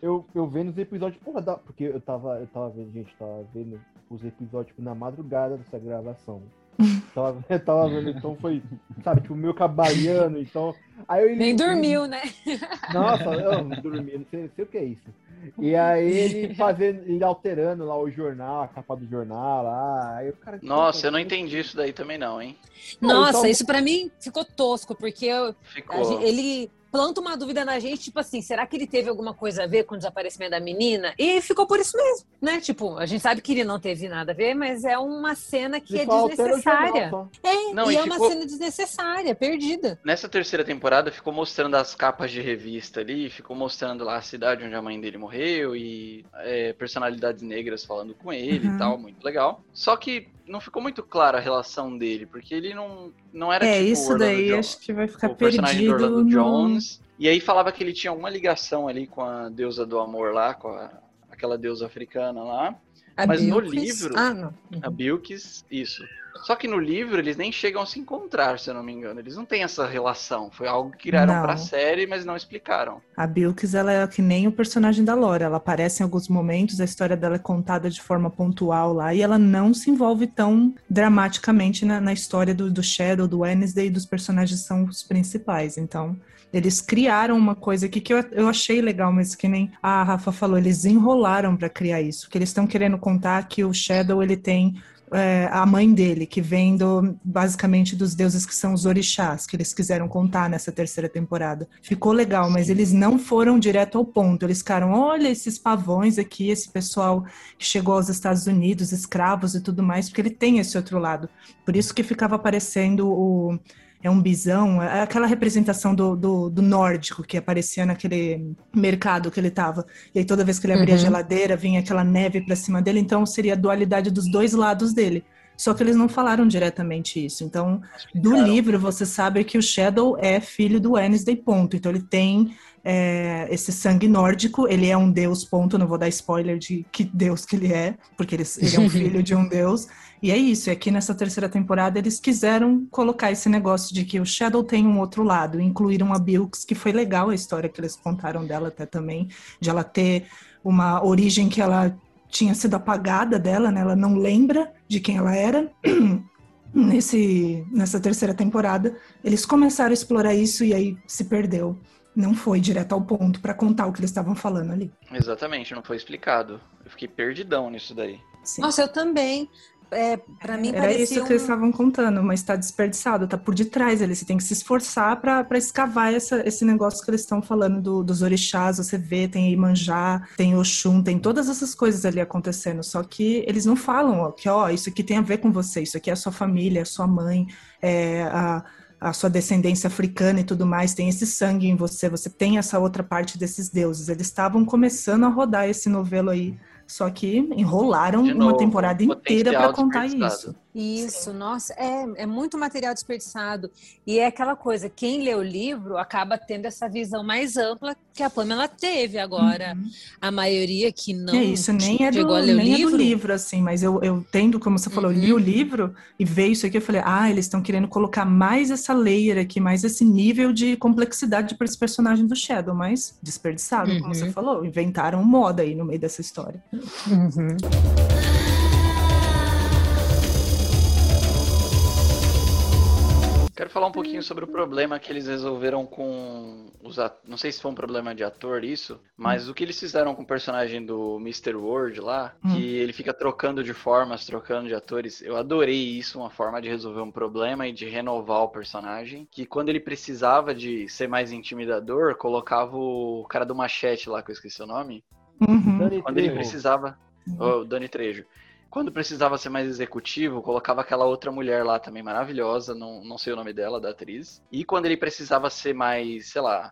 Eu, eu vendo os episódios, porra, da, porque eu tava, eu tava vendo, gente, tava vendo os episódios tipo, na madrugada dessa gravação. <laughs> tava, eu tava vendo, então foi, sabe, tipo, meio cabaliano, então. Aí eu, Nem dormiu, né? <laughs> Nossa, eu não dormi, não sei, sei o que é isso. E aí ele <laughs> fazendo, ele alterando lá o jornal, a capa do jornal lá. Aí o cara, Nossa, eu não entendi isso daí também não, hein? Nossa, então- isso pra mim ficou tosco, porque eu- Ficou. ele planta uma dúvida na gente, tipo assim, será que ele teve alguma coisa a ver com o desaparecimento da menina? E ficou por isso mesmo, né? Tipo, a gente sabe que ele não teve nada a ver, mas é uma cena que é desnecessária. É, Não, e e é uma ficou- cena desnecessária, perdida. Nessa terceira temporada ficou mostrando as capas de revista ali, ficou mostrando lá a cidade onde a mãe dele morreu e é, personalidades negras falando com ele Uhum. e tal, muito legal. Só que não ficou muito clara a relação dele, porque ele não, não era É, tipo o isso Orlando daí Jo- acho que vai ficar o personagem perdido. do Orlando no- Jones. E aí falava que ele tinha uma ligação ali com a deusa do amor lá, com a- aquela deusa africana lá, A Mas no livro- Ah, não. a Bilkis, isso. Só que no livro eles nem chegam a se encontrar, se eu não me engano. Eles não têm essa relação. Foi algo que criaram Não. pra série, mas não explicaram. A Bilkis, ela é que nem o personagem da Laura. Ela aparece em alguns momentos, a história dela é contada de forma pontual lá, e ela não se envolve tão dramaticamente na, na história do, do Shadow, do Wednesday e dos personagens são os principais. Então, eles criaram uma coisa aqui que eu, eu achei legal, mas que nem a Rafa falou, eles enrolaram para criar isso. Que eles estão querendo contar que o Shadow, ele tem é, a mãe dele, que vem do, basicamente dos deuses que são os orixás, que eles quiseram contar nessa terceira temporada. Ficou legal, mas eles não foram direto ao ponto. Eles ficaram, olha esses pavões aqui, esse pessoal que chegou aos Estados Unidos, escravos e tudo mais, porque ele tem esse outro lado. Por isso que ficava aparecendo o. É um bisão, é aquela representação do, do, do nórdico que aparecia naquele mercado que ele estava. E aí toda vez que ele abria a Uhum. geladeira, vinha aquela neve para cima dele, então seria a dualidade dos dois lados dele. Só que eles não falaram diretamente isso. Então, do livro, você sabe que o Shadow é filho do Wednesday, ponto. Então, ele tem é, esse sangue nórdico, ele é um deus, ponto. Não vou dar spoiler de que deus que ele é, porque ele, ele é um <laughs> filho de um deus. E é isso, e aqui nessa terceira temporada eles quiseram colocar esse negócio de que o Shadow tem um outro lado, incluíram a Bilks, que foi legal a história que eles contaram dela até também, de ela ter uma origem que ela tinha sido apagada dela, né? Ela não lembra de quem ela era. <clears throat> Nesse, nessa terceira temporada, eles começaram a explorar isso e aí se perdeu. Não foi direto ao ponto para contar o que eles estavam falando ali. Exatamente, não foi explicado. Eu fiquei perdidão nisso daí. Sim. Nossa, eu também. É, para mim Era parecia isso que um- eles estavam contando, mas tá desperdiçado, tá por detrás ali. Você tem que se esforçar pra escavar essa- esse negócio que eles estão falando do- dos orixás. Você vê, tem Imanjá, tem Oxum, tem todas essas coisas ali acontecendo. Só que eles não falam ó, que, ó, isso aqui tem a ver com você, isso aqui é a sua família, a sua mãe, é a, a sua descendência africana e tudo mais, tem esse sangue em você, você tem essa outra parte desses deuses. Eles estavam começando a rodar esse novelo aí. Só que enrolaram uma temporada inteira para contar desperdiçado. Isso. Isso, nossa, é, é muito material desperdiçado. E é aquela coisa, quem lê o livro acaba tendo essa visão mais ampla que a Pamela teve agora. Uhum. A maioria que não é isso, nem é, do, nem é do livro. livro, assim, mas eu, eu tendo, como você falou, eu li Uhum. o livro e veio isso aqui, eu falei, ah, eles estão querendo colocar mais essa layer aqui, mais esse nível de complexidade para esse personagem do Shadow, mas desperdiçado, como Uhum. você falou, inventaram moda aí no meio dessa história. Uhum. Quero falar um pouquinho sobre o problema que eles resolveram com os at... Não sei se foi um problema de ator isso, mas o que eles fizeram com o personagem do Mr. World lá, Hum. que ele fica trocando de formas, trocando de atores. Eu adorei isso, uma forma de resolver um problema e de renovar o personagem. Que quando ele precisava de ser mais intimidador, colocava o cara do machete lá, que eu esqueci o nome. Uhum. Quando ele precisava. O Dani Trejo. Quando precisava ser mais executivo, colocava aquela outra mulher lá também maravilhosa, não, não sei o nome dela, da atriz. E quando ele precisava ser mais, sei lá,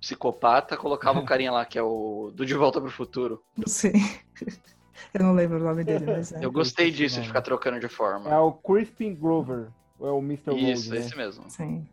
psicopata, colocava o <laughs> carinha lá, que é o do De Volta pro Futuro. Sim. <laughs> Eu não lembro o nome dele, mas é. Eu gostei disso, de ficar trocando de É forma. o Crispin Glover. Ou é o Mr. Isso, World, né? esse mesmo. Sim.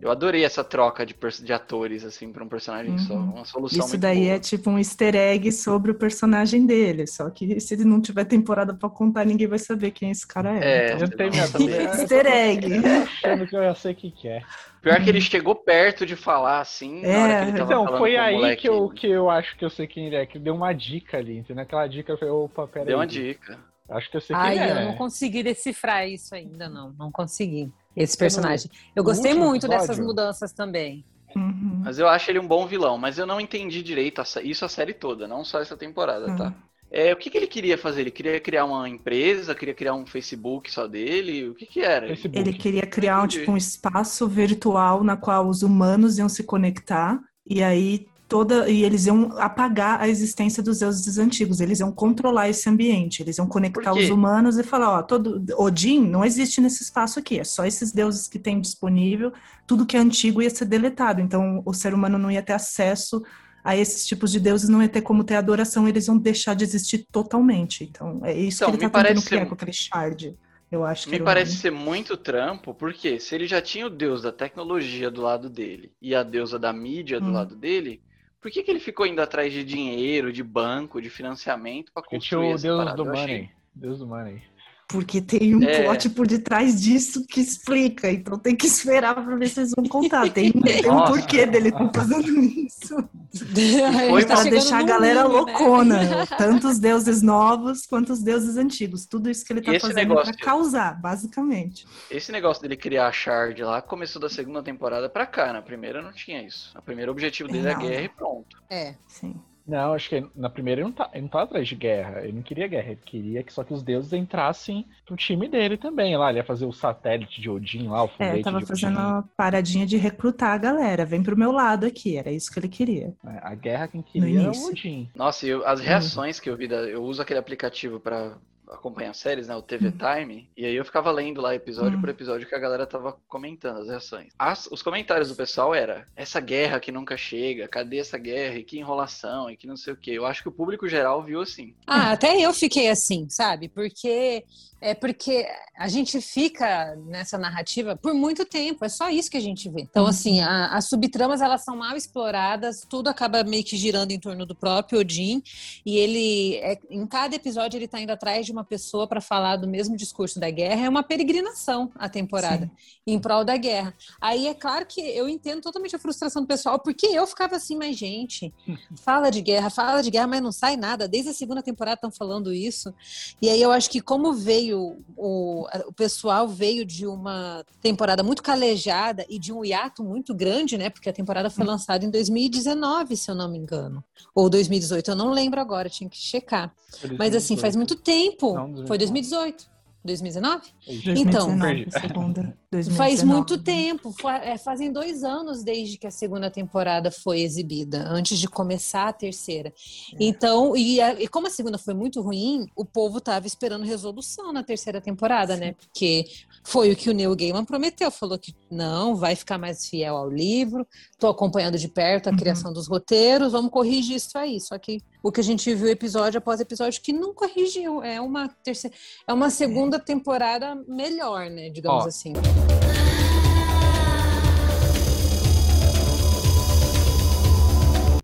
Eu adorei essa troca de, de atores, assim, pra um personagem só. Uhum. Uma solução Isso muito daí boa. é tipo um easter egg sobre o personagem dele. Só que se ele não tiver temporada pra contar, ninguém vai saber quem esse cara é. É, Então, Eu. <laughs> Easter egg. Achando que eu já sei o que, que é. Pior que ele chegou perto de falar, assim, na hora É, que ele tava Então, foi com o aí que eu, que eu acho que eu sei quem ele é, que deu uma dica ali, entendeu? Aquela dica eu falei, opa, peraí. Deu uma dica. Acho que eu sei quem Ai, é. eu não consegui decifrar isso ainda, não. Não consegui. Esse personagem. Eu gostei muito dessas mudanças também. Uhum. Mas eu acho ele um bom vilão, mas eu não entendi direito isso a série toda, não só essa temporada, tá? Uhum. É, o que, que ele queria fazer? Ele queria criar uma empresa, queria criar um Facebook só dele? O que que era? Facebook. Ele queria criar um, tipo, um espaço virtual na qual os humanos iam se conectar e aí toda e eles iam apagar a existência dos deuses antigos. Eles iam controlar esse ambiente. Eles iam conectar os humanos e falar, ó, todo Odin não existe nesse espaço aqui. É só esses deuses que tem disponível. Tudo que é antigo ia ser deletado. Então o ser humano não ia ter acesso a esses tipos de deuses, não ia ter como ter adoração. Eles iam deixar de existir totalmente. Então é isso Então, que ele me tá tentando criar ser- com aquele shard. Eu acho que Me parece nome. ser muito trampo, porque se ele já tinha o deus da tecnologia do lado dele e a deusa da mídia do Hum. lado dele, por que, que ele ficou indo atrás de dinheiro, de banco, de financiamento pra Porque tinha construir o Deus parada? do achei- Money. Deus do Money. Porque tem um É. plot por detrás disso que explica, então tem que esperar pra ver se eles vão contar. Tem, tem um porquê dele estar fazendo isso. <laughs> Foi Tá pra chegando deixar a galera mundo, né? loucona. <laughs> Tanto os deuses novos quanto os deuses antigos. Tudo isso que ele tá esse fazendo pra causar, basicamente. Esse negócio dele criar a Shard lá começou da segunda temporada pra cá. Na primeira não tinha isso. O primeiro objetivo dele é a guerra e pronto. É. Sim. Não, acho que na primeira ele não, tá, ele não tá atrás de guerra. Ele não queria guerra. Ele queria que só que os deuses entrassem pro time dele também. Lá, ele ia fazer o satélite de Odin lá, o É, foguete tava de fazendo uma paradinha de recrutar a galera. Vem pro meu lado aqui, era isso que ele queria. É, A guerra quem queria era o início. Odin. Nossa, e eu- as reações que eu vi, da, eu uso aquele aplicativo pra acompanhar séries, né, o TV Uhum. Time, e aí eu ficava lendo lá episódio Uhum. por episódio que a galera tava comentando as reações. As- os comentários do pessoal era, essa guerra que nunca chega, cadê essa guerra, e que enrolação, e que não sei o que. Eu acho que o público geral viu assim. Ah, até eu fiquei assim, sabe? Porque é porque a gente fica nessa narrativa por muito tempo, é só isso que a gente vê. Então, Uhum. assim, a- as subtramas elas são mal exploradas, tudo acaba meio que girando em torno do próprio Odin, e ele, é- em cada episódio, ele tá indo atrás de uma uma pessoa para falar do mesmo discurso da guerra, é uma peregrinação a temporada Sim. em prol da guerra. Aí é claro que eu entendo totalmente a frustração do pessoal, porque eu ficava assim, mas gente, <laughs> fala de guerra, fala de guerra, mas não sai nada. Desde a segunda temporada estão falando isso. E aí eu acho que como veio o, o pessoal veio de uma temporada muito calejada e de um hiato muito grande, né? Porque a temporada foi lançada em 2019, se eu não me engano, ou 2018, eu não lembro agora, tinha que checar. Mas assim, faz muito tempo. Não, foi 2018. 2019? 2019 então, segunda, 2019. faz muito tempo, é, fazem dois anos desde que a segunda temporada foi exibida, antes de começar a terceira. É. Então, e, a, e, como a segunda foi muito ruim, o povo estava esperando resolução na terceira temporada, Sim. né? Porque foi o que o Neil Gaiman prometeu, falou que não, vai ficar mais fiel ao livro, estou acompanhando de perto a uhum. criação dos roteiros, vamos corrigir isso aí. Só que o que a gente viu episódio após episódio que não corrigiu. É uma terceira, é uma segunda temporada melhor, né? Digamos Ó. assim.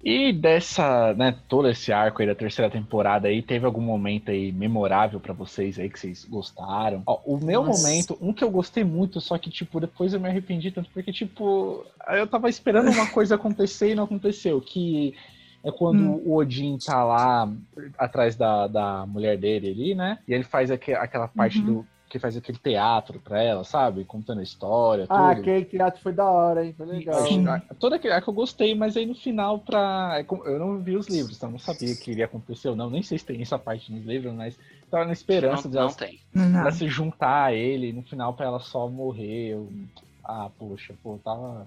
E dessa, né, todo esse arco aí da terceira temporada aí, teve algum momento aí memorável para vocês aí que vocês gostaram? Ó, o meu Nossa. momento, um que eu gostei muito, só que, tipo, depois eu me arrependi tanto, porque, tipo, eu tava esperando uma coisa acontecer e não aconteceu, que é quando hum. o Odin tá lá atrás da, da mulher dele ali, né? E ele faz aqu aquela parte uhum. do. Que faz aquele teatro pra ela, sabe? Contando a história. Ah, tudo. aquele teatro foi da hora, hein? Foi legal. Sim. Toda aquele arco eu gostei, mas aí no final, pra. É eu não vi os livros, então não sabia que iria acontecer ou não. Nem sei se tem essa parte nos livros, mas tava na esperança não, de ela, não tem. Pra se juntar a ele, no final pra ela só morrer. Eu... Ah, poxa, pô, tava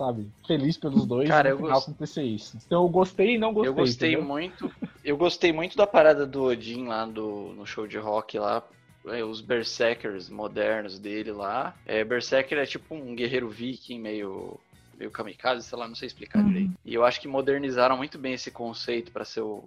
sabe? Feliz pelos dois Cara, no final gost... acontecer isso. Então eu gostei e não gostei. Eu gostei entendeu? muito. Eu gostei muito da parada do Odin lá do, no show de rock lá. É, os Berserkers modernos dele lá. É, Berserker é tipo um guerreiro viking meio meio kamikaze, sei lá, não sei explicar uhum. direito. E eu acho que modernizaram muito bem esse conceito para ser o.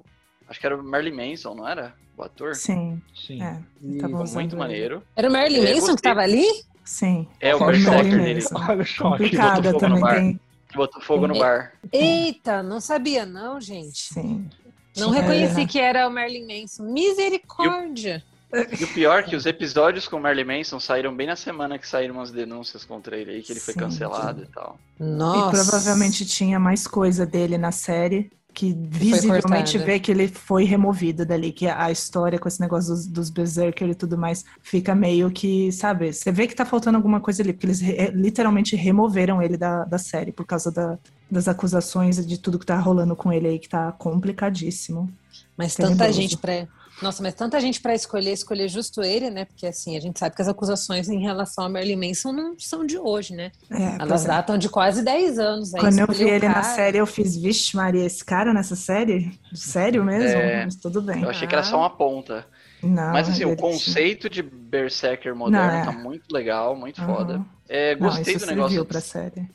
Acho que era o Merlin Manson, não era? O ator? Sim. Sim. É, muito maneiro. Era o Merlin é, Manson gostei... que tava ali? Sim. É o Berserker dele. Olha o choque. Complicada também tem. Botou fogo no bar. Eita, não sabia não, gente. Sim. Não reconheci é. que era o Merlin Manson. Misericórdia. E o pior é que os episódios com o Merlin Manson saíram bem na semana que saíram umas denúncias contra ele aí, que ele Sim. foi cancelado e tal. Nossa. E provavelmente tinha mais coisa dele na série que visivelmente vê que ele foi removido dali, que a história com esse negócio dos, dos Berserker e tudo mais fica meio que, sabe, você vê que tá faltando alguma coisa ali, porque eles re, literalmente removeram ele da, da série por causa da, das acusações e de tudo que tá rolando com ele aí, que tá complicadíssimo. Mas tanta gente pra nossa, mas tanta gente para escolher, escolher justo ele, né? Porque assim, a gente sabe que as acusações em relação a Merlin Manson não são de hoje, né? É, Elas é. datam de quase 10 anos. Aí Quando eu vi ele cara... na série, eu fiz, vixe, Maria, esse cara nessa série? Sério mesmo? É, mas tudo bem. Eu achei que era só uma ponta. Não, Mas assim, o conceito de Berserker moderno não, é. tá muito legal, muito uhum. foda. É, gostei não, do negócio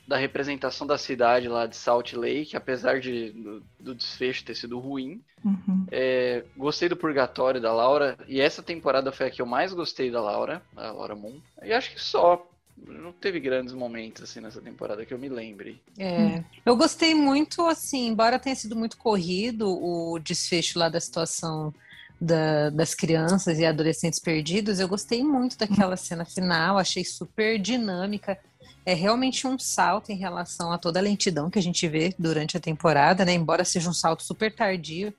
da representação da cidade lá de Salt Lake, apesar de, do, do desfecho ter sido ruim. Uhum. É, gostei do Purgatório da Laura, e essa temporada foi a que eu mais gostei da Laura, a Laura Moon. E acho que só. Não teve grandes momentos assim nessa temporada que eu me lembre. É, eu gostei muito, assim, embora tenha sido muito corrido o desfecho lá da situação da, das crianças e adolescentes perdidos, eu gostei muito daquela cena final, achei super dinâmica. É realmente um salto em relação a toda a lentidão que a gente vê durante a temporada, né? Embora seja um salto super tardio.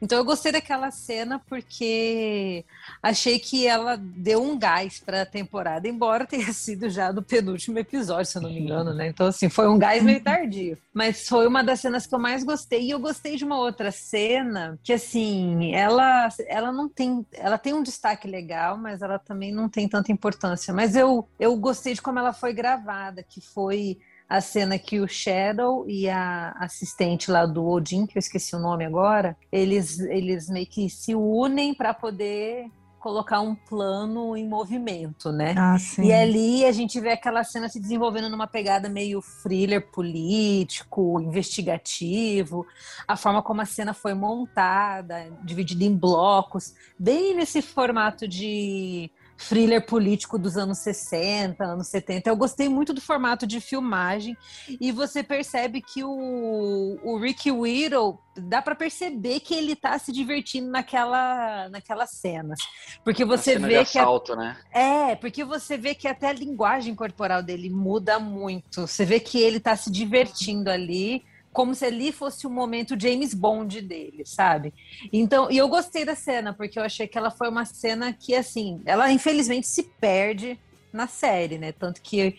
Então eu gostei daquela cena porque achei que ela deu um gás para a temporada, embora tenha <laughs> sido já do penúltimo episódio, se eu não me engano, né? Então assim, foi um gás meio tardio, mas foi uma das cenas que eu mais gostei. E eu gostei de uma outra cena que assim, ela ela não tem, ela tem um destaque legal, mas ela também não tem tanta importância, mas eu eu gostei de como ela foi gravada, que foi a cena que o Shadow e a assistente lá do Odin, que eu esqueci o nome agora, eles, eles meio que se unem para poder colocar um plano em movimento, né? Ah, sim. E ali a gente vê aquela cena se desenvolvendo numa pegada meio thriller político, investigativo, a forma como a cena foi montada, dividida em blocos, bem nesse formato de thriller político dos anos 60, anos 70. Eu gostei muito do formato de filmagem e você percebe que o, o Rick Whittle dá para perceber que ele tá se divertindo naquela naquelas cenas. Porque você cena vê que a- assalto, né? é, porque você vê que até a linguagem corporal dele muda muito. Você vê que ele tá se divertindo ali, como se ali fosse o momento James Bond dele, sabe? Então, e eu gostei da cena, porque eu achei que ela foi uma cena que, assim, ela infelizmente se perde na série, né? Tanto que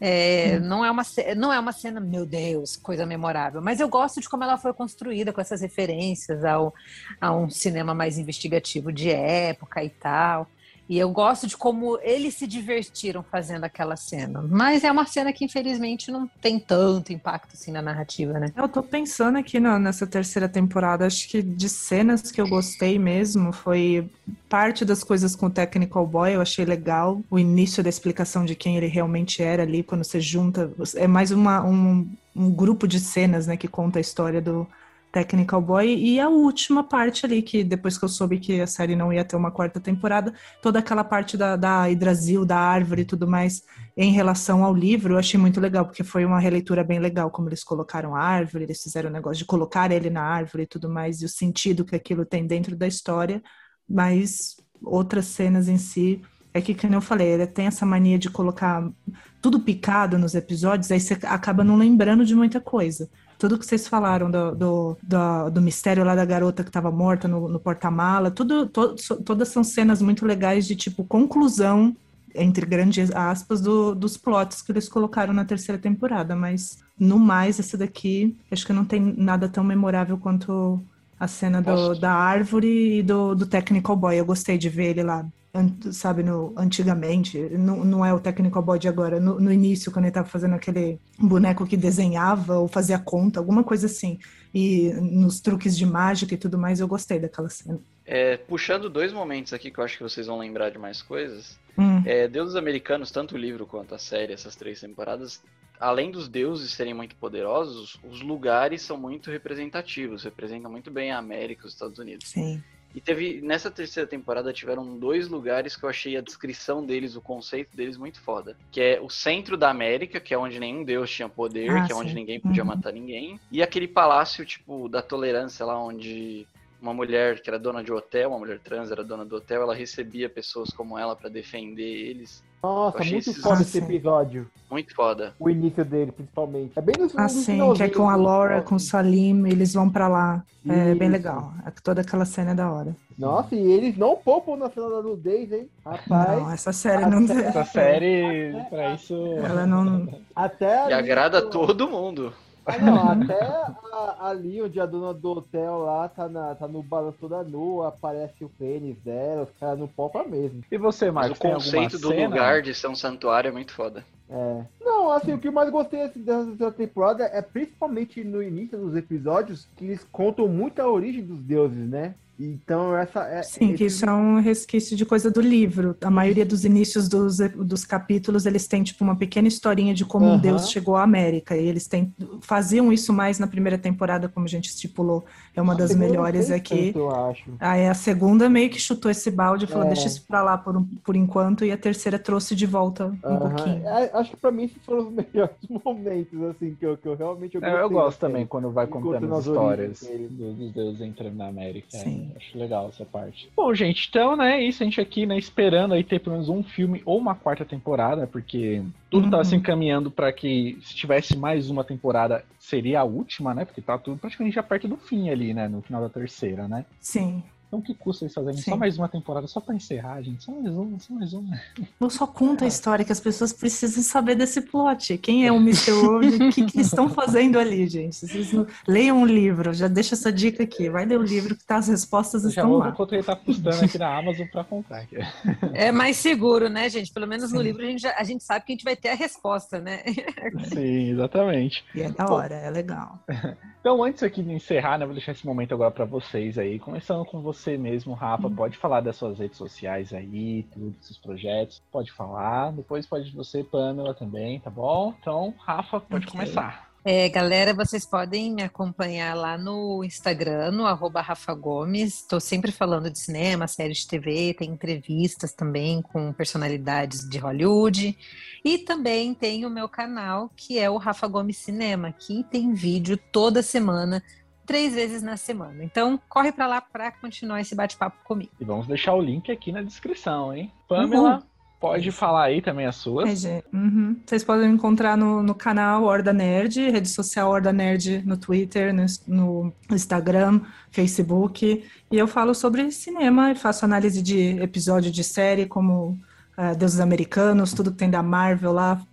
é, não, é uma, não é uma cena, meu Deus, coisa memorável, mas eu gosto de como ela foi construída com essas referências ao, a um cinema mais investigativo de época e tal. E eu gosto de como eles se divertiram fazendo aquela cena. Mas é uma cena que, infelizmente, não tem tanto impacto assim na narrativa, né? Eu tô pensando aqui nessa terceira temporada, acho que de cenas que eu gostei mesmo foi parte das coisas com o Technical Boy, eu achei legal. O início da explicação de quem ele realmente era ali, quando você junta. É mais uma, um, um grupo de cenas, né, que conta a história do Technical Boy. E a última parte ali, que depois que eu soube que a série não ia ter uma quarta temporada, toda aquela parte da, da Hidrasil, da árvore e tudo mais em relação ao livro, eu achei muito legal, porque foi uma releitura bem legal, como eles colocaram a árvore, eles fizeram o negócio de colocar ele na árvore e tudo mais, e o sentido que aquilo tem dentro da história, mas outras cenas em si, é que, como eu falei, ele tem essa mania de colocar tudo picado nos episódios, aí você acaba não lembrando de muita coisa. Tudo que vocês falaram do, do, do, do mistério lá da garota que estava morta no, no porta-mala, tudo, to, todas são cenas muito legais de tipo conclusão, entre grandes aspas, do, dos plots que eles colocaram na terceira temporada. Mas no mais, essa daqui, acho que não tem nada tão memorável quanto a cena do- da árvore e do, do Technical Boy. Eu gostei de ver ele lá. Sabe, no, antigamente, não, não é o Technical Boy de agora, no, no início, quando ele tava fazendo aquele boneco que desenhava ou fazia conta, alguma coisa assim. E nos truques de mágica e tudo mais, eu gostei daquela cena. É, puxando dois momentos aqui que eu acho que vocês vão lembrar de mais coisas. Hum, É, Deuses Americanos, tanto o livro quanto a série, essas três temporadas, além dos deuses serem muito poderosos, os lugares são muito representativos, representam muito bem a América, os Estados Unidos. sim. E teve, nessa terceira temporada, tiveram dois lugares que eu achei a descrição deles, o conceito deles muito foda. Que é o centro da América, que é onde nenhum deus tinha poder, Ah, que é onde sim. ninguém podia Uhum. matar ninguém. E aquele palácio, tipo, da tolerância lá, onde uma mulher que era dona de hotel, uma mulher trans era dona do hotel, ela recebia pessoas como ela pra defender eles. Nossa, muito esses- foda esse sim. episódio. Muito foda. O início dele, principalmente. É bem no, no Assim, que é com a assim, Laura, com o Salim, eles vão pra lá. É bem Isso. legal. É Toda aquela cena é da hora. Nossa, e eles não poupam na final da nudez, hein? Rapaz, Não, essa série não. <laughs> Essa série, pra isso. Ela não. até E agrada todo mundo. Ah, não, até a- ali onde a dona do hotel lá tá, na, tá no balanço toda nua, aparece o pênis dela, os caras não poupam mesmo. E você, Mas Marcos, o conceito do cena? lugar de ser um santuário é muito foda. É. Não, assim, o que eu mais gostei assim, dessa terceira temporada é principalmente no início dos episódios que eles contam muito a origem dos deuses, né? Então essa é. Sim, que esse- isso é um resquício de coisa do livro. A maioria dos inícios dos, dos capítulos, eles têm, tipo, uma pequena historinha de como um Aham. deus chegou à América. E eles têm, faziam isso mais na primeira temporada, como a gente estipulou. É uma a das melhores aqui. tanto, eu acho. Aí a segunda meio que chutou esse balde e falou, É. deixa isso pra lá por, um- por enquanto. E a terceira trouxe de volta um Aham. pouquinho. É, acho que pra mim esses foram os <laughs> melhores momentos, assim, que eu, que eu realmente eu É, eu gosto também quando vai Contando as histórias dos deuses entrando na América. Sim. Acho legal essa parte. Bom, gente, então, né, é isso. A gente aqui, né, esperando aí ter pelo menos um filme ou uma quarta temporada, porque tudo Uhum. tava se encaminhando pra que se tivesse mais uma temporada, seria a última, né? Porque tá tudo praticamente já perto do fim ali, né? No final da terceira, né? Sim. Então o que custa eles fazerem Sim. só mais uma temporada, só pra encerrar, gente? Só mais uma, só mais uma. Eu só conto a história que as pessoas precisam saber desse plot. Quem é o Mr. World? O que, que eles estão <laughs> fazendo ali, gente? Vocês não... Leiam um livro, já deixa essa dica aqui. Vai ler o livro que tá, as respostas Já estão vou lá. quanto ele tá custando aqui na Amazon pra comprar. aqui. É mais seguro, né, gente? Pelo menos no Sim. livro a gente, já- a gente sabe que a gente vai ter a resposta, né? Sim, exatamente. E é da hora, é legal. Então, antes aqui de encerrar, né, vou deixar esse momento agora pra vocês aí. Começando com você mesmo, Rafa. Pode falar das suas redes sociais aí, tudo, dos seus projetos. Pode falar. Depois pode você, Pamela, também, tá bom? Então, Rafa, pode Ok. começar. É, galera, vocês podem me acompanhar lá no Instagram, no arroba Rafa Gomes. Estou sempre falando de cinema, séries de TV, tem entrevistas também com personalidades de Hollywood. E também tem o meu canal, que é o Rafa Gomes Cinema, que tem vídeo toda semana três vezes na semana. Então, corre para lá para continuar esse bate-papo comigo. E vamos deixar o link aqui na descrição, hein? Pamela, uhum. pode falar aí também as suas. É, uhum. Vocês podem me encontrar no, no canal Horda Nerd, rede social Horda Nerd no Twitter, no, no Instagram, Facebook. E eu falo sobre cinema e faço análise de episódio de série, como uh, Deuses Americanos, tudo que tem da Marvel lá,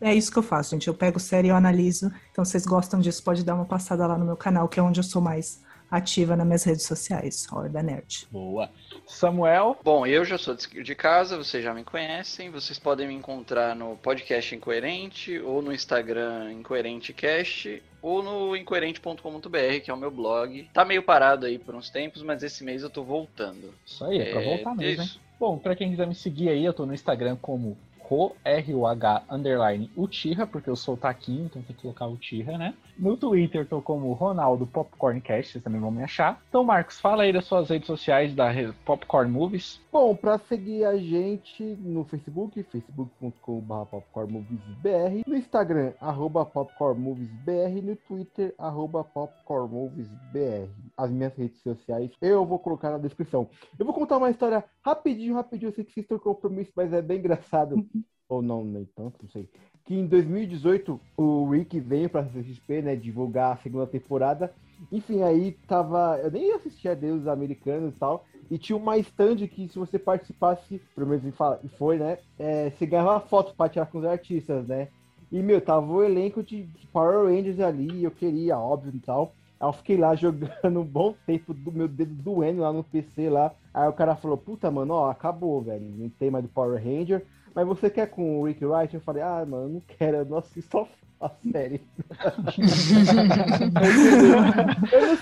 é isso que eu faço, gente. Eu pego série e eu analiso. Então, se vocês gostam disso, pode dar uma passada lá no meu canal, que é onde eu sou mais ativa nas minhas redes sociais, Horda Nerd. Boa. Samuel? Bom, eu já sou de casa, vocês já me conhecem. Vocês podem me encontrar no podcast Incoerente, ou no Instagram IncoerenteCast, ou no incoerente.com.br, que é o meu blog. Tá meio parado aí por uns tempos, mas esse mês eu tô voltando. Isso aí, é, é pra voltar mesmo, isso. hein? Bom, pra quem quiser me seguir aí, eu tô no Instagram como Ro, R-U-H, underline, Uchiha, porque eu sou o Taquinho, então tem que colocar Uchiha, né? No Twitter tô como Ronaldo Popcorncast, vocês também vão me achar. Então, Marcos, fala aí das suas redes sociais da Popcorn Movies. Bom, para seguir a gente no Facebook, facebook.com.br popcornmoviesbr, no Instagram, arroba popcornmoviesbr, no Twitter, arroba popcornmoviesbr. As minhas redes sociais eu vou colocar na descrição. Eu vou contar uma história rapidinho, rapidinho, eu sei que vocês estão compromisso, mas é bem engraçado. <laughs> Ou não, nem tanto, não sei que em 2018 o Rick veio pra CXP, né, divulgar a segunda temporada. Enfim, aí tava. Eu nem assistia Deus Americanos e tal. E tinha uma stand que se você participasse, pelo menos foi, né? É, você ganhava foto pra tirar com os artistas, né? E, meu, tava o elenco de, de Power Rangers ali, eu queria, óbvio e tal. Aí eu fiquei lá <laughs> jogando um bom tempo do meu dedo doendo lá no PC lá. Aí o cara falou, puta, mano, ó, acabou, velho. Não tem mais do Power Ranger mas você quer com o Rick Wright? Eu falei, ah, mano, não quero, eu não assisto <laughs> a série.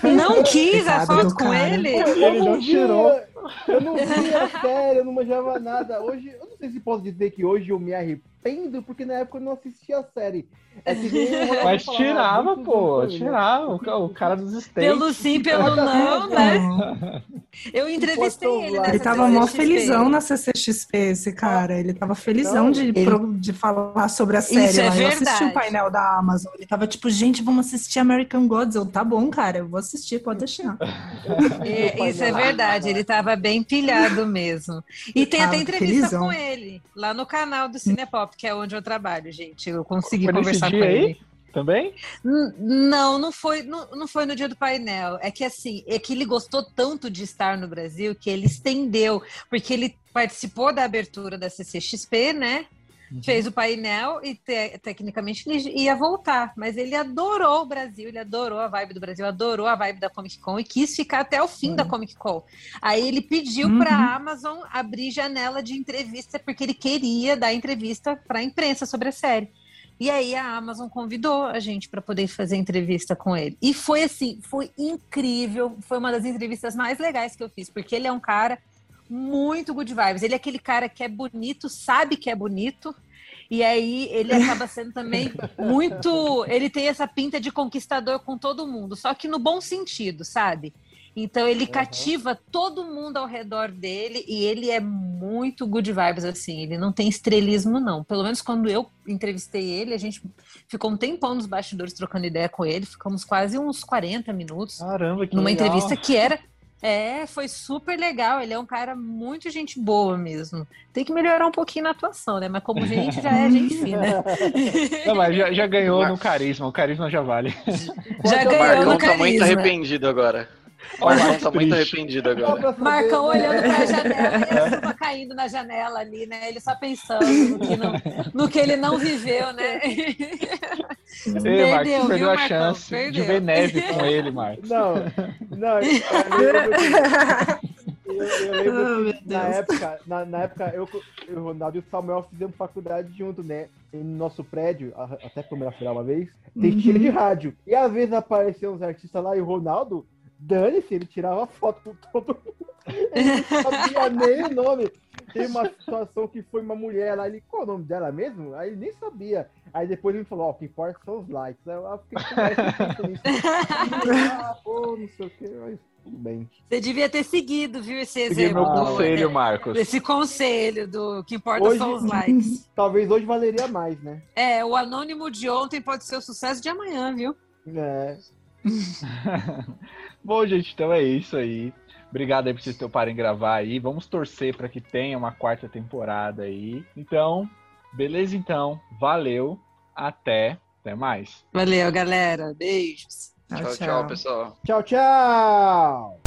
não, quis a foto com ele? Ele não tirou. Eu não via a série, eu não manjava nada. Hoje, eu não sei se posso dizer que hoje eu me arrependo, porque na época eu não assistia a série. É Mas tirava, pô, tirava. O cara dos States. Pelo sim, pelo não, né? Eu entrevistei ele. Ele tava mó felizão na CCXP, esse cara. Ele tava felizão de, ele... de falar sobre a série. Isso é verdade. Eu assisti o painel da Amazon. Ele tava tipo, gente, vamos assistir American Gods. Eu, tá bom, cara, eu vou assistir, pode deixar. <laughs> É, isso é verdade. Ele tava bem pilhado mesmo. E tem até entrevista felizão. com ele lá no canal do Cinepop, que é onde eu trabalho, gente. Eu consegui conversar com ele. Aí? Também? Não, não foi, não, não foi no dia do painel. É que assim, é que ele gostou tanto de estar no Brasil que ele estendeu, porque ele participou da abertura da CCXP, né? Uhum. Fez o painel e te, tecnicamente ele ia voltar, mas ele adorou o Brasil, ele adorou a vibe do Brasil, adorou a vibe da Comic Con e quis ficar até o fim uhum. da Comic Con. Aí ele pediu uhum. para a Amazon abrir janela de entrevista porque ele queria dar entrevista para a imprensa sobre a série. E aí a Amazon convidou a gente para poder fazer entrevista com ele. E foi assim, foi incrível, foi uma das entrevistas mais legais que eu fiz, porque ele é um cara muito good vibes. Ele é aquele cara que é bonito, sabe que é bonito. E aí ele acaba sendo também <laughs> muito. Ele tem essa pinta de conquistador com todo mundo, só que no bom sentido, sabe? Então ele uhum. cativa todo mundo ao redor dele e ele é muito good vibes assim. Ele não tem estrelismo não. Pelo menos quando eu entrevistei ele, a gente ficou um tempão nos bastidores trocando ideia com ele. Ficamos quase uns 40 minutos. Caramba, que numa legal. entrevista que era é, foi super legal. Ele é um cara muito gente boa mesmo. Tem que melhorar um pouquinho na atuação, né? Mas como gente já é <laughs> gente fina. Não, mas já, já ganhou no carisma. O carisma já vale. Já ganhou no carisma. tá muito arrependido agora. O Marcão tá muito arrependido agora. Marcão olhando pra janela e a chuva caindo na janela ali, né? Ele só pensando no que, não, no que ele não viveu, né? <laughs> Ei, perdeu, Marcos, perdeu a chance perdeu. de ver neve com ele, Marcos. Não, não, <laughs> eu, eu lembro que na época, na, na, época eu, o Ronaldo e o Samuel fizemos faculdade junto, né? Em nosso prédio, até como era uma vez, tem uhum. de rádio. E às vezes apareciam uns artistas lá e o Ronaldo Dane-se, ele tirava foto com todo mundo. <laughs> Ele não sabia nem o nome. Tem uma situação que foi uma mulher lá, ele, qual é o nome dela mesmo? Aí ele nem sabia. Aí depois ele falou, ó, o que importa são os likes. Aí eu fiquei nisso. <laughs> ah, pô, não sei o que, mas tudo bem. Você devia ter seguido, viu, esse Segui exemplo. meu do- conselho, Marcos. Esse conselho do que importa Hoje- são os likes. <laughs> Talvez hoje valeria mais, né? É, o anônimo de ontem pode ser o sucesso de amanhã, viu? É. <laughs> Bom, gente, então é isso aí. Obrigado aí por vocês toparem gravar aí. Vamos torcer para que tenha uma quarta temporada aí. Então, beleza então. Valeu. Até. Até mais. Valeu, galera. Beijos. Tchau, tchau, pessoal. Tchau, tchau!